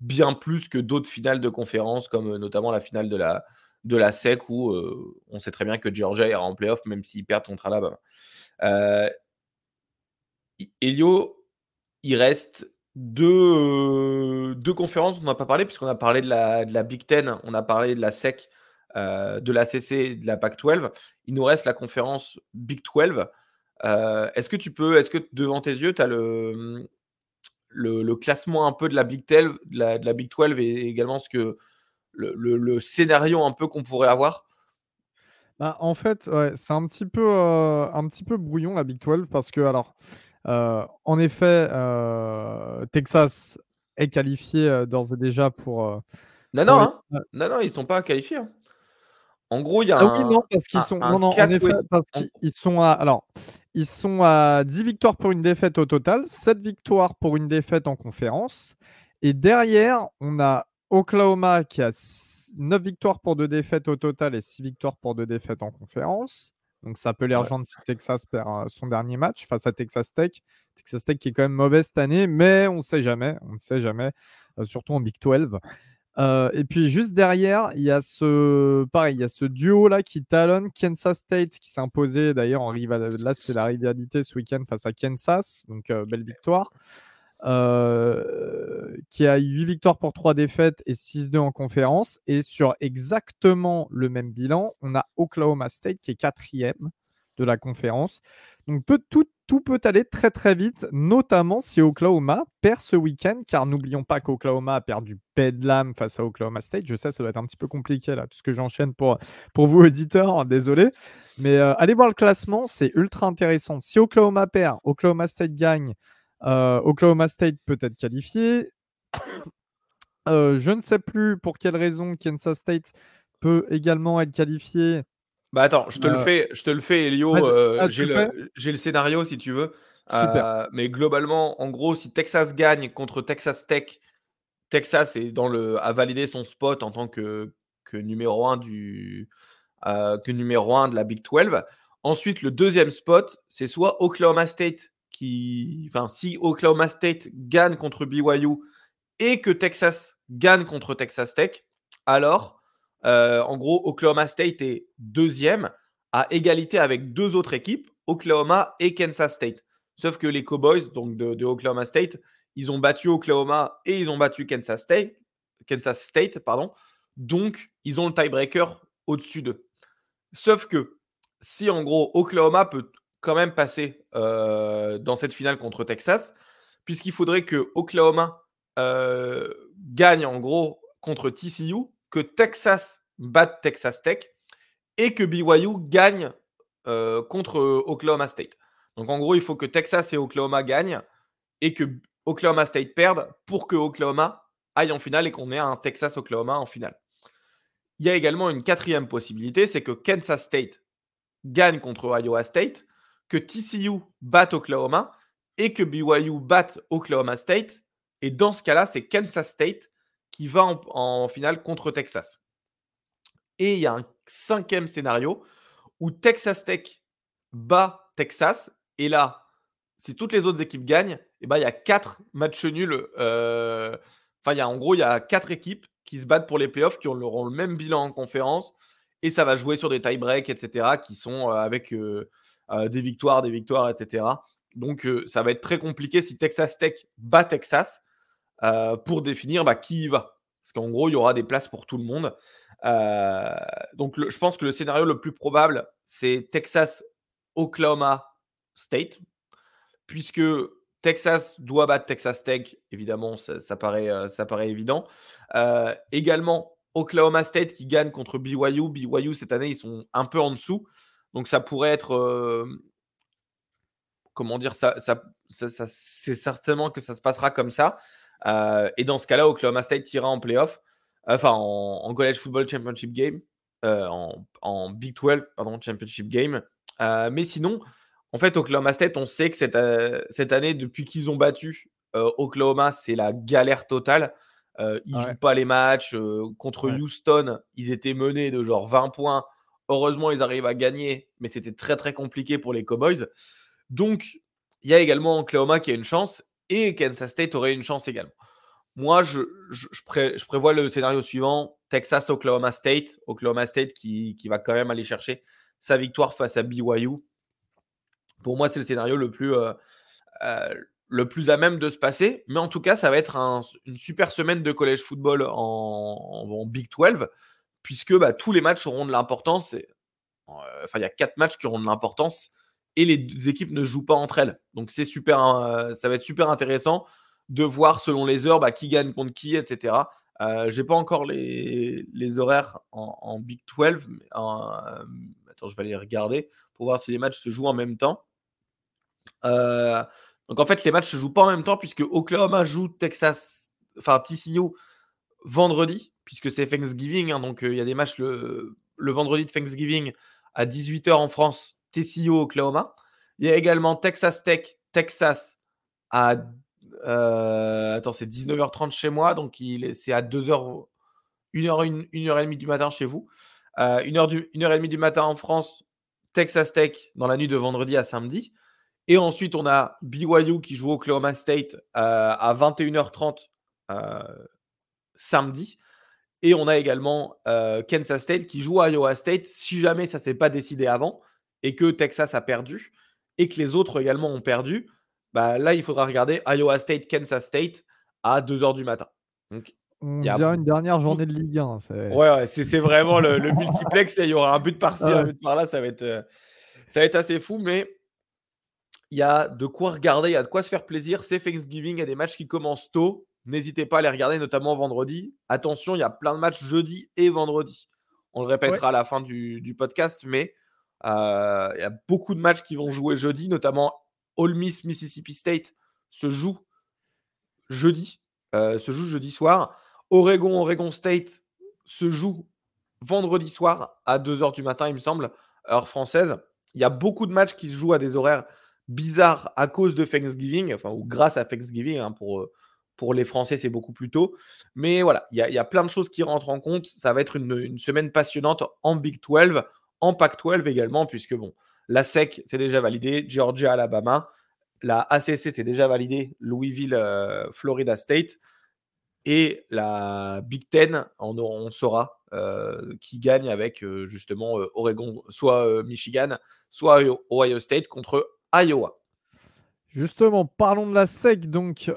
Bien plus que d'autres finales de conférence, comme notamment la finale de la, SEC où euh, on sait très bien que Georgia ira en playoff même s'ils perdent contre Alabama. Euh, Elio, il reste deux, euh, conférences dont on n'a pas parlé, puisqu'on a parlé de la, Big Ten, on a parlé de la SEC, de la CC, de la PAC-12. Il nous reste la conférence Big 12. est-ce que tu peux, est-ce que devant tes yeux, tu as le, le, classement un peu de la Big 12, de la, de la Big 12 et également ce que, le, scénario un peu qu'on pourrait avoir bah, En fait, c'est un, petit peu, euh, un petit peu brouillon la Big 12 parce que, alors, euh, en effet, euh, Texas est qualifié d'ores et déjà pour. non, non, hein. non, non, ils sont pas qualifiés. Hein. En gros, il y a ah, oui, non, parce qu'ils sont. non, non, en effet, parce qu'ils sont à. Alors, ils sont à 10 victoires pour une défaite au total, 7 victoires pour une défaite en conférence. Et derrière, on a Oklahoma qui a 9 victoires pour 2 défaites au total et 6 victoires pour 2 défaites en conférence. Donc ça peut les rejoindre si Texas perd euh, son dernier match face à Texas Tech. Texas Tech qui est quand même mauvaise cette année, mais on ne sait jamais. On ne sait jamais, surtout en Big 12. Et puis juste derrière, il y a ce pareil, il y a ce duo là qui talonne Kansas State qui s'est imposé d'ailleurs en rival. Là, c'était la rivalité ce week-end face à Kansas, donc belle victoire. Euh, qui a 8 victoires pour 3 défaites et 6-2 en conférence. Et sur exactement le même bilan, on a Oklahoma State qui est quatrième de la conférence. Donc peut, tout, peut aller très très vite, notamment si Oklahoma perd ce week-end, car n'oublions pas qu'Oklahoma a perdu Bedlam face à Oklahoma State. Je sais, ça doit être un petit peu compliqué là, tout ce que j'enchaîne pour, pour vous auditeurs, hein, désolé. Mais euh, allez voir le classement, c'est ultra intéressant. Si Oklahoma perd, Oklahoma State gagne, euh, Oklahoma State peut être qualifié. Euh, je ne sais plus pour quelle raison Kansas State peut également être qualifié. Bah attends, je te le euh, fais, je te le fais, Elio. Ah, j'ai le, scénario si tu veux. mais globalement, en gros, si Texas gagne contre Texas Tech, Texas est dans le, a validé son spot en tant que, que numéro 1 du que numéro 1 de la Big 12. Ensuite, le deuxième spot, c'est soit Oklahoma State Enfin, si Oklahoma State gagne contre BYU et que Texas gagne contre Texas Tech, alors, euh, en gros, Oklahoma State est deuxième à égalité avec deux autres équipes, Oklahoma et Kansas State. Sauf que les Cowboys, donc de, Oklahoma State, ils ont battu Oklahoma et ils ont battu Kansas State, Kansas State, pardon. Donc, ils ont le tiebreaker au-dessus d'eux. Sauf que si en gros Oklahoma peut quand même passer euh, dans cette finale contre Texas, puisqu'il faudrait que Oklahoma euh, gagne en gros contre TCU, que Texas batte Texas Tech et que BYU gagne euh, contre Oklahoma State. Donc en gros, il faut que Texas et Oklahoma gagnent et que Oklahoma State perde pour que Oklahoma aille en finale et qu'on ait un Texas-Oklahoma en finale. Il y a également une quatrième possibilité, c'est que Kansas State gagne contre Iowa State que TCU batte Oklahoma et que BYU batte Oklahoma State. Et dans ce cas-là, c'est Kansas State qui va en, finale contre Texas. Et il y a un cinquième scénario où Texas Tech bat Texas. Et là, si toutes les autres équipes gagnent, et eh ben, il y a quatre matchs nuls. Euh, il en gros, il y a quatre équipes qui se battent pour les playoffs, qui auront le même bilan en conférence. Et ça va jouer sur des tie-breaks, etc., qui sont euh, avec euh, des victoires, des victoires, etc. Donc, ça va être très compliqué si Texas Tech bat Texas euh, pour définir bah, qui y va. Parce qu'en gros, il y aura des places pour tout le monde. donc, je pense que le scénario le plus probable, c'est Texas-Oklahoma State, puisque Texas doit battre Texas Tech, évidemment, ça, paraît, ça paraît évident. également, Oklahoma State qui gagne contre BYU. BYU, cette année, ils sont un peu en dessous. Donc ça pourrait être, comment dire, ça, c'est certainement que ça se passera comme ça. Et dans ce cas-là, Oklahoma State ira en playoff, enfin en, College Football Championship Game, en, Big 12 pardon, Championship Game. mais sinon, en fait, Oklahoma State, on sait que cette, cette année, depuis qu'ils ont battu Oklahoma, c'est la galère totale. ils ne jouent pas les matchs. contre Houston, ils étaient menés de genre 20 points. Heureusement, ils arrivent à gagner, mais c'était très très compliqué pour les Cowboys. Donc, il y a également Oklahoma qui a une chance et Kansas State aurait une chance également. Moi, je, prévois le scénario suivant Texas, Oklahoma State. Oklahoma State qui, va quand même aller chercher sa victoire face à BYU. Pour moi, c'est le scénario le plus, euh, euh, le plus à même de se passer. Mais en tout cas, ça va être une super semaine de college football en, Big 12 puisque bah, tous les matchs auront de l'importance. Enfin, il y a quatre matchs qui auront de l'importance et les équipes ne jouent pas entre elles. Donc, c'est super, hein, ça va être super intéressant de voir selon les heures bah, qui gagne contre qui, etc. Euh, j'ai pas encore les, horaires en, Big 12. Mais attends, je vais aller regarder pour voir si les matchs se jouent en même temps. Euh, donc en fait, les matchs se jouent pas en même temps puisque Oklahoma joue Texas, enfin vendredi puisque c'est Thanksgiving. Hein, donc, il y a des matchs le, vendredi de Thanksgiving à 18h en France, TCU Oklahoma. Il y a également Texas Tech, Texas à. Euh, attends, c'est 19h30 chez moi, donc c'est à 2h, 1h, 1h30 du matin chez vous. Euh, 1h, du, 1h30 du matin en France, Texas Tech dans la nuit de vendredi à samedi. Et ensuite, on a BYU qui joue Oklahoma State à 21h30 samedi. Et on a également Kansas State qui joue à Iowa State si jamais ça ne s'est pas décidé avant et que Texas a perdu et que les autres également ont perdu. Bah, là, il faudra regarder Iowa State, Kansas State à 2h du matin. Donc, on dirait une dernière journée de Ligue 1. Ouais, c'est vraiment le, multiplex. Il y aura un but par-ci, un but par-là. Ça, va être, euh, ça va être assez fou, mais il y a de quoi regarder, il y a de quoi se faire plaisir. C'est Thanksgiving, il y a des matchs qui commencent tôt. N'hésitez pas à les regarder, notamment vendredi. Attention, il y a plein de matchs jeudi et vendredi. On le répétera à la fin du, podcast, mais euh, il y a beaucoup de matchs qui vont jouer jeudi, notamment Ole Miss Mississippi State se joue jeudi, euh, se joue jeudi soir. Oregon, Oregon State se joue vendredi soir à 2h du matin, il me semble, heure française. Il y a beaucoup de matchs qui se jouent à des horaires bizarres à cause de Thanksgiving, enfin, ou grâce à Thanksgiving. Hein, pour, pour les Français, c'est beaucoup plus tôt. Mais voilà, il y, a, plein de choses qui rentrent en compte. Ça va être une, semaine passionnante en Big 12, en Pac 12 également, puisque bon, la SEC, c'est déjà validé, Georgia, Alabama. La ACC, c'est déjà validé, Louisville, euh, Florida State. Et la Big Ten, on, saura euh, qui gagne avec euh, justement Oregon, soit Michigan, soit Ohio State contre Iowa. Justement, parlons de la SEC. Donc,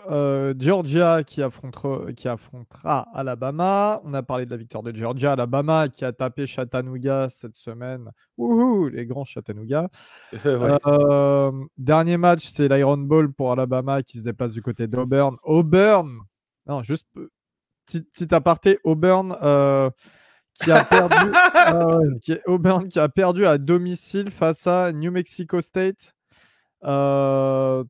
Georgia qui, affrontera, qui affrontera Alabama. On a parlé de la victoire de Georgia. Alabama qui a tapé Chattanooga cette semaine. Wouhou, les grands Chattanooga. dernier match, c'est l'Iron Bowl pour Alabama qui se déplace du côté d'Auburn. Auburn, non, juste petit, aparté, Auburn euh, qui a perdu, euh, qui, Auburn qui a perdu à domicile face à New Mexico State, 31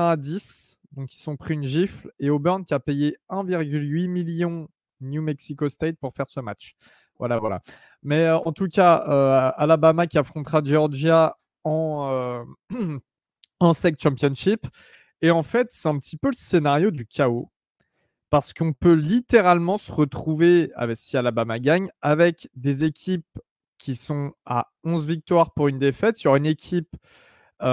euh, à 10. Donc ils sont pris une gifle et Auburn qui a payé 1,8 million New Mexico State pour faire ce match. Voilà, voilà. Mais en tout cas, Alabama qui affrontera Georgia en, SEC Championship. Et en fait, c'est un petit peu le scénario du chaos parce qu'on peut littéralement se retrouver, avec, si Alabama gagne, avec des équipes qui sont à 11 victoires pour une défaite sur une équipe euh, bon,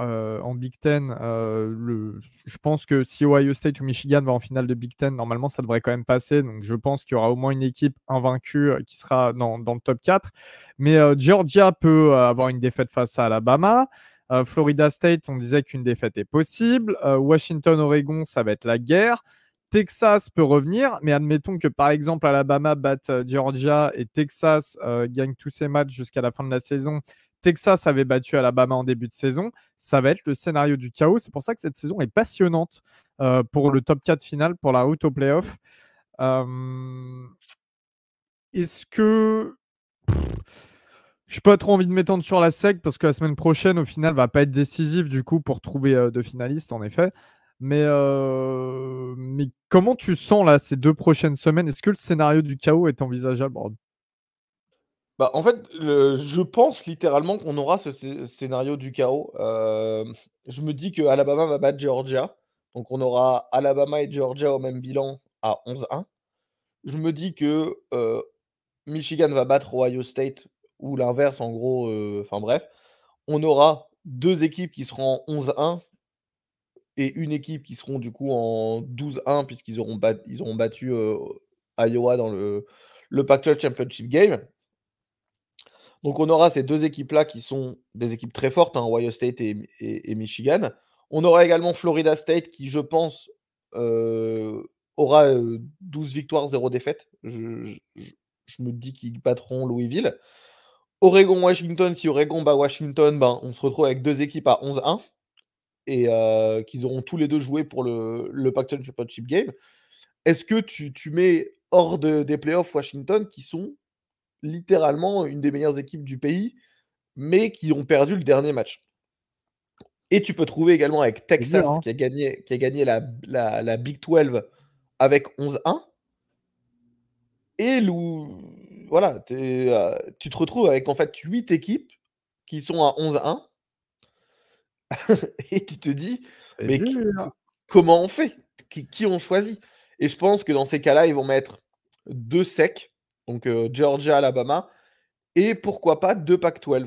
euh, en Big Ten. Euh, je pense que si Ohio State ou Michigan va en finale de Big Ten, normalement ça devrait quand même passer. Donc je pense qu'il y aura au moins une équipe invaincue qui sera dans, le top 4. Mais Georgia peut avoir une défaite face à Alabama. Euh, Florida State, on disait qu'une défaite est possible. Euh, Washington, Oregon, ça va être la guerre. Texas peut revenir, mais admettons que par exemple Alabama batte euh, Georgia et Texas gagne tous ses matchs jusqu'à la fin de la saison. Texas avait battu Alabama en début de saison. Ça va être le scénario du chaos. C'est pour ça que cette saison est passionnante pour le top 4 final, pour la route au playoff. Est-ce que je pas trop envie de m'étendre sur la SEC parce que la semaine prochaine, au final, va pas être décisive du coup pour trouver euh, deux finalistes, en effet. Mais, comment tu sens là ces deux prochaines semaines? Est-ce que le scénario du chaos est envisageable? Bah, En fait, je pense littéralement qu'on aura ce scénario du chaos. Je me dis que Alabama va battre Georgia. Donc on aura Alabama et Georgia au même bilan à 11-1. Je me dis que Michigan va battre Ohio State ou l'inverse, en gros, enfin bref, on aura deux équipes qui seront en 11-1 et une équipe qui seront du coup en 12-1 puisqu'ils auront, auront battu Iowa dans le, le Pac-12 Championship Game. Donc on aura ces deux équipes-là qui sont des équipes très fortes, hein, Ohio State et, Michigan. On aura également Florida State qui, je pense, aura 12 victoires, 0 défaites. Je, je me dis qu'ils battront Louisville. Oregon-Washington, si Oregon bat Washington, ben, on se retrouve avec deux équipes à 11-1 et euh, qu'ils auront tous les deux joué pour le, le Pac-12 Championship Game. Est-ce que tu, mets hors des playoffs Washington qui sont littéralement une des meilleures équipes du pays, mais qui ont perdu le dernier match? Et tu peux trouver également avec Texas hein. qui, a gagné, qui a gagné la, la Big 12 avec 11-1. Et Lou, voilà, euh, tu te retrouves avec en fait 8 équipes qui sont à 11-1. et tu te dis, mais comment on fait? Qui, ont choisi Et je pense que dans ces cas-là, ils vont mettre deux secs, donc euh, Georgia, Alabama, et pourquoi pas deux Pac-12.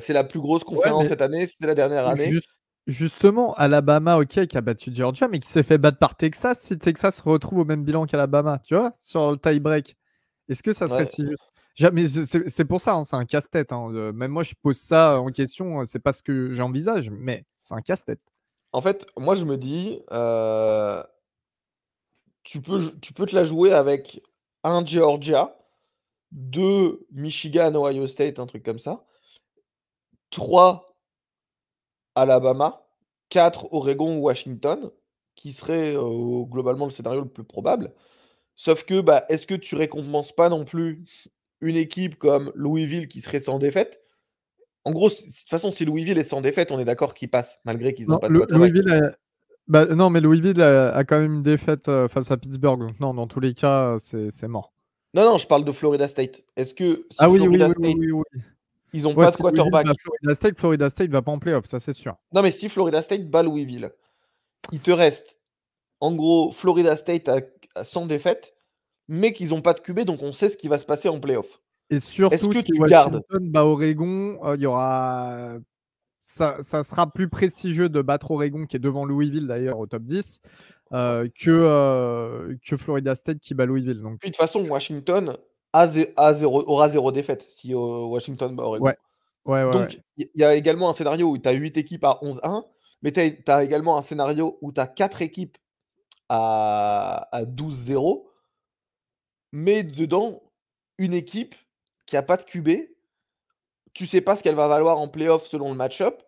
c'est la plus grosse conférence cette année, c'était la dernière année. justement, Alabama, ok, qui a battu Georgia, mais qui s'est fait battre par Texas si Texas retrouve au même bilan qu'Alabama, tu vois, sur le tie-break. Est-ce que ça serait si juste? C'est pour ça, hein, c'est un casse-tête. Hein, même moi, je pose ça en question, c'est pas ce que j'envisage, mais c'est un casse-tête. En fait, moi, je me dis, tu, peux, tu peux te la jouer avec un Georgia, deux Michigan, Ohio State, un truc comme ça, trois Alabama, quatre Oregon ou Washington, qui serait globalement le scénario le plus probable. Sauf que, bah, est-ce que tu récompenses pas non plus une équipe comme Louisville qui serait sans défaite En gros, de toute façon, si Louisville est sans défaite, on est d'accord qu'ils passent, malgré qu'ils n'ont pas de Louisville bah, Non, mais Louisville a, quand même une défaite euh, face à Pittsburgh. Donc non, dans tous les cas, c'est mort. Non, non, je parle de Florida State. Est-ce que ah oui, Florida oui, State, oui, ils ont pas de quarterback Florida State, Florida State va pas en playoff, ça c'est sûr. Non, mais si Florida State bat Louisville, il te reste en gros Florida State à sans défaite, mais qu'ils n'ont pas de QB, donc on sait ce qui va se passer en playoff. Et surtout, que si tu Washington bat Oregon, euh, il y aura. Ça, ça, sera plus prestigieux de battre Oregon, qui est devant Louisville d'ailleurs au top 10, euh, que, euh, que Florida State qui bat Louisville. Donc... Puis de toute façon, Washington a, zéro, aura zéro défaite si Washington bat Oregon. Ouais. Donc il y a également un scénario où tu as 8 équipes à 11-1, mais tu as, as, également un scénario où tu as 4 équipes à, 12-0, mais dedans, une équipe qui n'a pas de QB, tu sais pas ce qu'elle va valoir en playoff selon le match-up.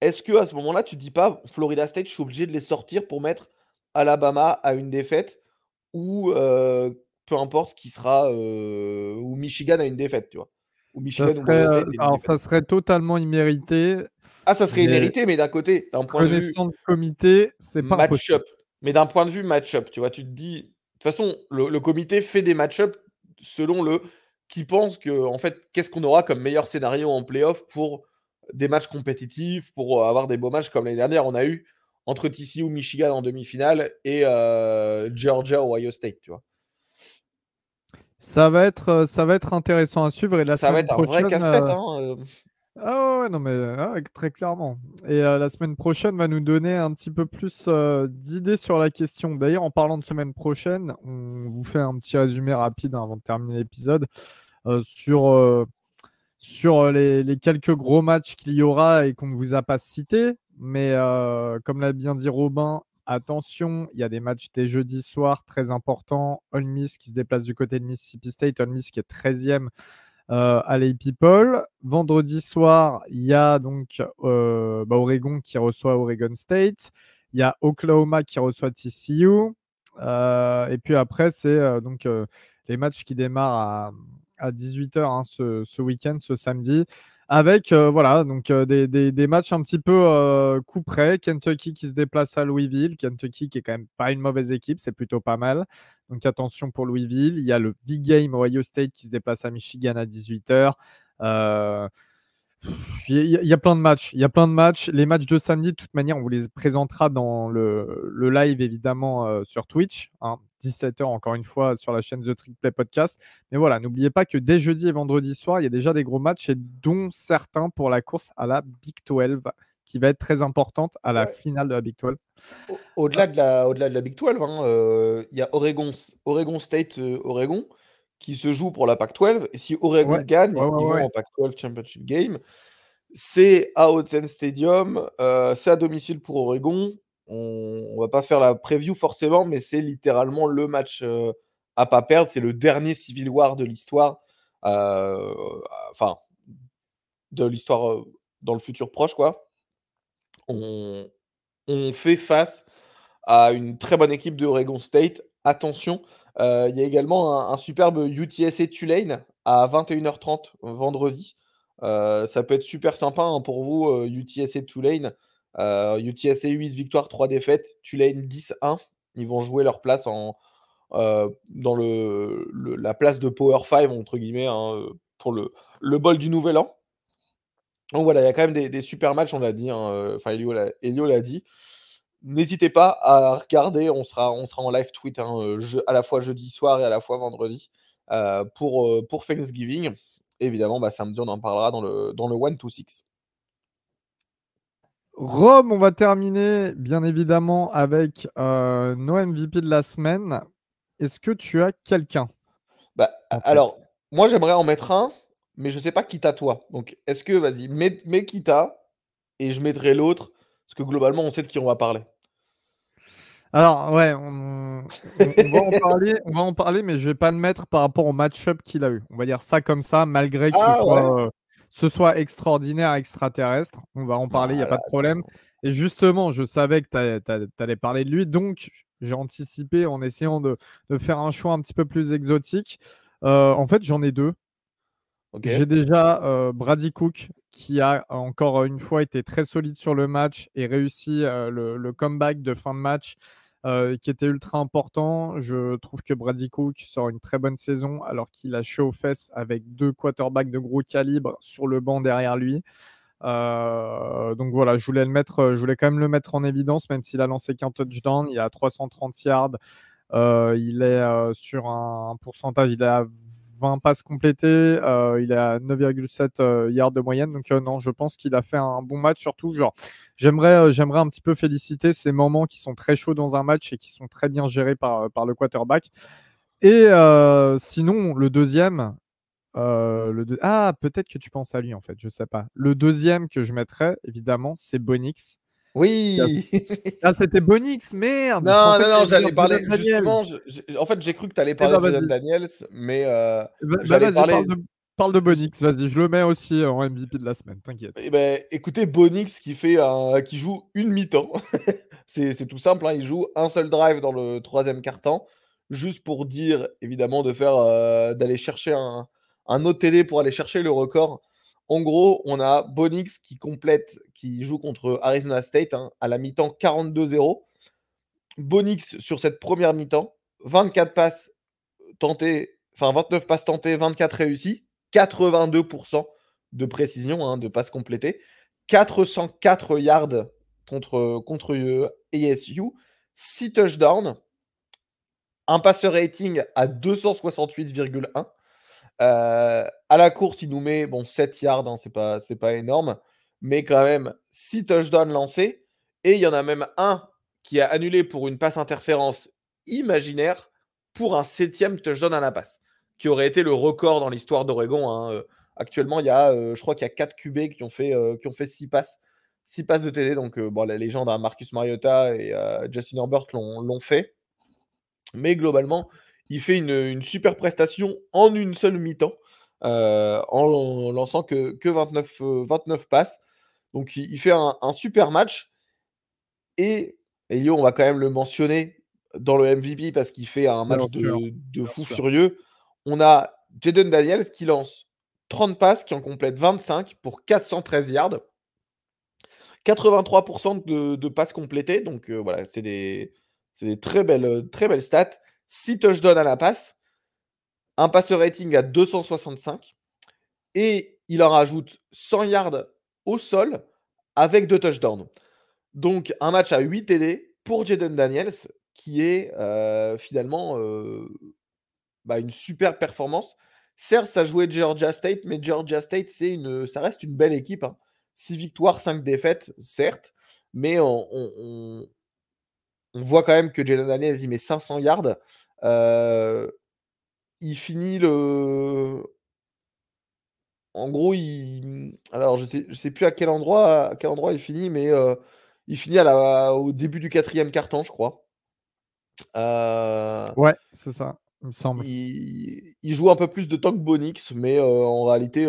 Est-ce que à ce moment-là, tu dis pas Florida State, je suis obligé de les sortir pour mettre Alabama à une défaite ou euh, peu importe ce qui sera euh, ou Michigan à une défaite, tu vois. Ou Michigan ça serait, euh, alors ça serait totalement immérité. Ah, ça serait immérité, mais d'un côté, d'un point de vue comité, c'est pas match-up. Mais d'un point de vue match-up, tu vois, tu te dis. De toute façon, le, comité fait des match-up selon le. qui pense que, en fait, qu'est-ce qu'on aura comme meilleur scénario en playoff pour des matchs compétitifs, pour avoir des beaux matchs comme l'année dernière. On a eu entre TCU, Michigan en demi-finale et euh, Georgia, Ohio State, tu vois. Ça va être, ça va être intéressant à suivre. Et ça va être un vrai casse-tête. Euh, hein, euh. Ah ouais, non, mais ah très clairement. Et la semaine prochaine va nous donner un petit peu plus d'idées sur la question. D'ailleurs, en parlant de semaine prochaine, on vous fait un petit résumé rapide hein, avant de terminer l'épisode sur, sur les, quelques gros matchs qu'il y aura et qu'on ne vous a pas cités. Mais comme l'a bien dit Robin, attention, il y a des matchs dès jeudi soir très importants. Ole Miss qui se déplace du côté de Mississippi State, Ole Miss qui est 13e euh, Allez People. Vendredi soir, il y a donc euh, bah, Oregon qui reçoit Oregon State. Il y a Oklahoma qui reçoit TCU. Euh, et puis après, c'est donc les matchs qui démarrent à, 18h hein, ce, ce week-end, ce samedi avec voilà donc des, des, matchs un petit peu coup près. Kentucky qui se déplace à Louisville, Kentucky qui est quand même pas une mauvaise équipe, c'est plutôt pas mal. Donc attention pour Louisville. Il y a le big game Ohio State qui se déplace à Michigan à 18h. Il y, a plein de matchs. Il y a plein de matchs. Les matchs de samedi, de toute manière, on vous les présentera dans le, live, évidemment, sur Twitch. 17h, hein. encore une fois, sur la chaîne The Trick Play Podcast. Mais voilà, n'oubliez pas que dès jeudi et vendredi soir, il y a déjà des gros matchs, et dont certains pour la course à la Big 12, qui va être très importante à la finale de la Big 12. Au-delà de, la, au -delà de la Big 12, hein, euh, il y a Oregon, Oregon State, euh, Oregon qui se joue pour la Pac-12. Et si Oregon gagne, ils vont en Pac-12 Championship Game. C'est à Hudson Stadium, euh, c'est à domicile pour Oregon. On, ne va pas faire la preview forcément, mais c'est littéralement le match euh, à pas perdre. C'est le dernier Civil War de l'histoire, euh, enfin de l'histoire dans le futur proche, quoi. On, on fait face à une très bonne équipe de Oregon State. Attention, euh, il y a également un, superbe UTSA Tulane à 21h30 vendredi. Euh, ça peut être super sympa hein, pour vous, euh, Tulane. UTSA 8 victoires, 3 défaites. Tulane 10-1. Ils vont jouer leur place dans la place de Power 5, entre guillemets, hein, pour le, le bol du Nouvel An. Donc voilà, il y a quand même des, super matchs, on l'a dit. Hein, enfin, Elio l'a dit. N'hésitez pas à regarder, on sera, on sera en live tweet hein, à la fois jeudi soir et à la fois vendredi euh, pour, euh, pour Thanksgiving. évidemment, bah, samedi, on en parlera dans le, dans le 1-2-6. Rome, on va terminer bien évidemment avec euh, nos MVP de la semaine. Est-ce que tu as quelqu'un? Bah, Alors, moi j'aimerais en mettre un, mais je sais pas qui t'a toi. Donc, est-ce que, vas-y, mets, mets qui t'a et je mettrai l'autre, parce que globalement, on sait de qui on va parler. Alors, ouais, on, va en parler, on va en parler, mais je vais pas le mettre par rapport au match-up qu'il a eu. On va dire ça comme ça, malgré que ce, ah soit, euh, ce, soit, extraordinaire, extraterrestre. On va en parler, il n'y a pas de problème. Et justement, je savais que tu allais parler de lui, donc j'ai anticipé en essayant de, de, faire un choix un petit peu plus exotique. Euh, en fait, j'en ai deux. J'ai déjà euh, Brady Cook qui a encore une fois été très solide sur le match et réussi le, le, comeback de fin de match euh, qui était ultra important. Je trouve que Brady Cook sort une très bonne saison alors qu'il a chaud aux fesses avec deux quarterbacks de gros calibre sur le banc derrière lui. Euh, donc voilà, je voulais le mettre, je voulais quand même le mettre en évidence, même s'il a lancé qu'un touchdown, il a 330 yards, euh, il est sur un, pourcentage, il est à 20 passes complétées, euh, il a 9,7 euh, yards de moyenne. Donc euh, non, je pense qu'il a fait un bon match. Surtout, genre, j'aimerais, j'aimerais un petit peu féliciter ces moments qui sont très chauds dans un match et qui sont très bien gérés par, par le quarterback. Et sinon, le deuxième, le ah peut-être que tu penses à lui en fait, je sais pas. Le deuxième que je mettrais évidemment, c'est Bonix. Oui Ah, c'était Bonix, merde Non, non, non, j'allais parler. Justement, en fait, j'ai cru que tu allais eh parler ben, de Daniels, mais euh, bah, j'allais parler. Parle de, Bonix, vas-y, je le mets aussi en MVP de la semaine, t'inquiète. Eh ben, écoutez, Bonix qui, fait un... qui joue une mi-temps. c'est tout simple, hein, il joue un seul drive dans le troisième quart-temps, juste pour dire, évidemment, de faire euh, d'aller chercher un, un autre TD pour aller chercher le record en gros, on a Bonix qui complète, qui joue contre Arizona State hein, à la mi-temps 42-0. Bonix sur cette première mi-temps, 24 passes tentées, enfin 29 passes tentées, 24 réussies, 82% de précision, hein, de passes complétées, 404 yards contre, contre ASU, 6 touchdowns, un passeur rating à 268,1 euh, à la course, il nous met bon, 7 yards, hein, c'est pas, pas énorme, mais quand même 6 touchdowns lancés. Et il y en a même un qui a annulé pour une passe interférence imaginaire pour un septième touchdown à la passe, qui aurait été le record dans l'histoire d'Oregon. Hein. Euh, actuellement, il y a, euh, je crois qu'il y a 4 QB qui ont fait, qui ont fait 6 passes. 6 passes de TD, donc bon, la légende à Marcus Mariota et Justin Herbert l'ont fait. Mais globalement, il fait une, super prestation en une seule mi-temps, euh, en lançant que, 29, 29 euh, passes. Donc il, fait un, super match. Et Elio, on va quand même le mentionner dans le MVP parce qu'il fait un match de, fou furieux. On a Jaden Daniels qui lance 30 passes, qui en complète 25 pour 413 yards. 83% de, passes complétées. Donc euh, voilà, c'est des, des, très, belles, très belles stats. 6 touchdowns à la passe, un passeur rating à 265 et il en rajoute 100 yards au sol avec deux touchdowns. Donc un match à 8 TD pour Jaden Daniels qui est euh, finalement euh, bah, une super performance. Certes, ça jouait Georgia State, mais Georgia State, c'est une, ça reste une belle équipe. 6 hein. victoires, 5 défaites, certes, mais on voit quand même que Jalen Daniels, il met 500 yards. Euh, il finit le. En gros, il. Alors, je sais, je sais plus à quel endroit, à quel endroit il finit, mais euh, il finit à la... au début du quatrième carton, je crois. Euh, ouais, c'est ça, il me semble. Il... joue un peu plus de temps que Bonix, mais en réalité,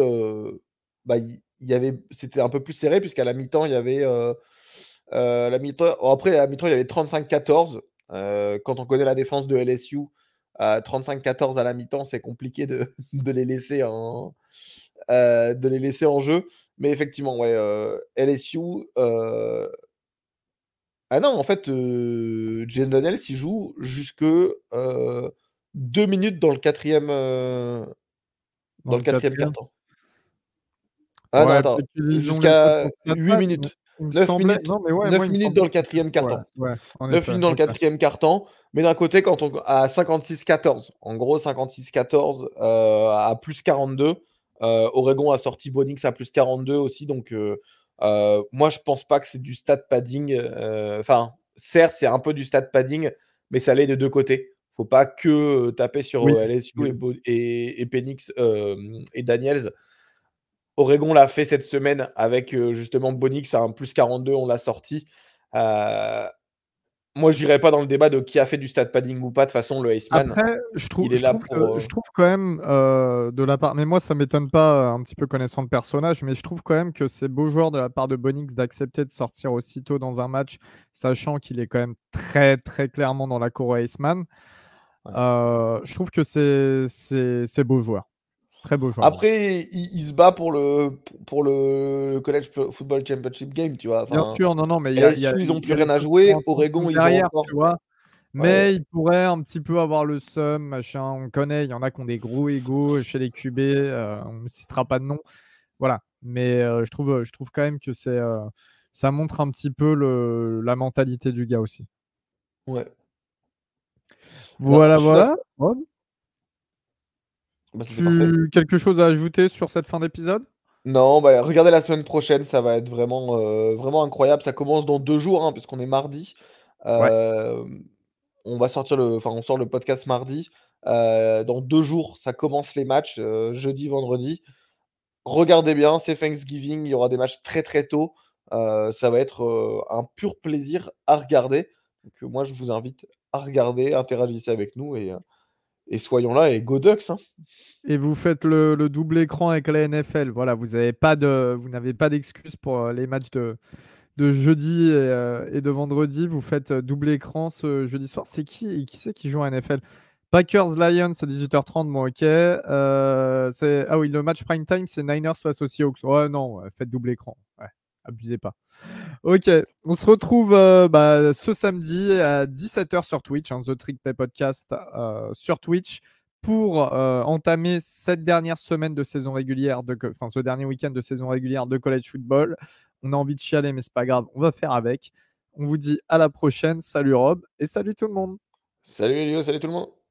bah, il... y avait... c'était un peu plus serré, puisqu'à la mi-temps, il y avait euh, la mi après, la mi-temps, il y avait 35-14. Euh, quand on connaît la défense de LSU, 35-14 à la mi-temps, c'est compliqué de, les laisser en, euh, de les laisser en jeu. Mais effectivement, ouais, LSU. Ah non, en fait, Jane Daniels, il joue jusque deux minutes dans le quatrième, dans, le quatrième quart-temps. Ah non, attends, jusqu'à 8 minutes. 9 minutes, minutes dans le quatrième carton. 9 minutes dans le quatrième carton. Mais d'un côté, quand on à 56-14, en gros 56-14 euh, à plus 42, Oregon a sorti Bonix à plus 42 aussi. Donc, moi, je pense pas que c'est du stat padding. Enfin, certes, c'est un peu du stat padding, mais ça l'est de deux côtés faut pas que taper sur LSU et, et, Penix et Daniels. Oregon l'a fait cette semaine avec justement Bonix à un plus 42, on l'a sorti. moi, je n'irai pas dans le débat de qui a fait du stat padding ou pas. De toute façon, le Iceman, Après, je trouve, il est là pour, je trouve quand même de la part. Mais moi, ça m'étonne pas, un petit peu connaissant le personnage, mais je trouve quand même que c'est beau joueur de la part de Bonix d'accepter de sortir aussitôt dans un match, sachant qu'il est quand même très, très clairement dans la cour Iceman. je trouve que c'est beau joueur. Très beau joueur. Après, il, se bat pour le, pour le College Football Championship Game, tu vois. Bien sûr, non, non, mais il y a, ils n'ont plus rien à jouer. Oregon, ils ont encore... tu vois. Mais il pourrait un petit peu avoir le seum, machin. On connaît, il y en a qui ont des gros égaux chez les QB. on ne citera pas de nom. Voilà. Mais je, trouve, je trouve quand même que c'est, ça montre un petit peu le, la mentalité du gars aussi. Ouais. Voilà, voilà. Bah, quelque chose à ajouter sur cette fin d'épisode? Non, bah, regardez la semaine prochaine, ça va être vraiment, euh, vraiment incroyable. Ça commence dans deux jours, hein, puisqu'on est mardi. Euh, on va sortir le, enfin, on sort le podcast mardi. Euh, dans deux jours, ça commence les matchs, jeudi, vendredi. Regardez bien, c'est Thanksgiving, il y aura des matchs très très tôt. ça va être un pur plaisir à regarder. Donc, moi, je vous invite à regarder, interagissez avec nous et, et soyons là et go Ducks. Hein. Et vous faites le, double écran avec la NFL. Voilà, vous n'avez pas de, vous n'avez pas d'excuses pour euh, les matchs de, jeudi euh, et, de vendredi. Vous faites euh, double écran ce jeudi soir. C'est qui qui c'est qui joue à NFL Packers Lions à 18h30. Bon, ok. ah oui, le match prime time, c'est Niners face aux Seahawks. Ouais, non, faites double écran. Ouais, abusez pas. Ok, on se retrouve euh, bah, ce samedi à 17h sur Twitch, hein, The Trick Play Podcast euh, sur Twitch pour euh, entamer cette dernière semaine de saison régulière, enfin ce dernier week-end de saison régulière de college football. On a envie de chialer, mais c'est pas grave, on va faire avec. On vous dit à la prochaine. Salut Rob et salut tout le monde. Salut Elio, salut tout le monde.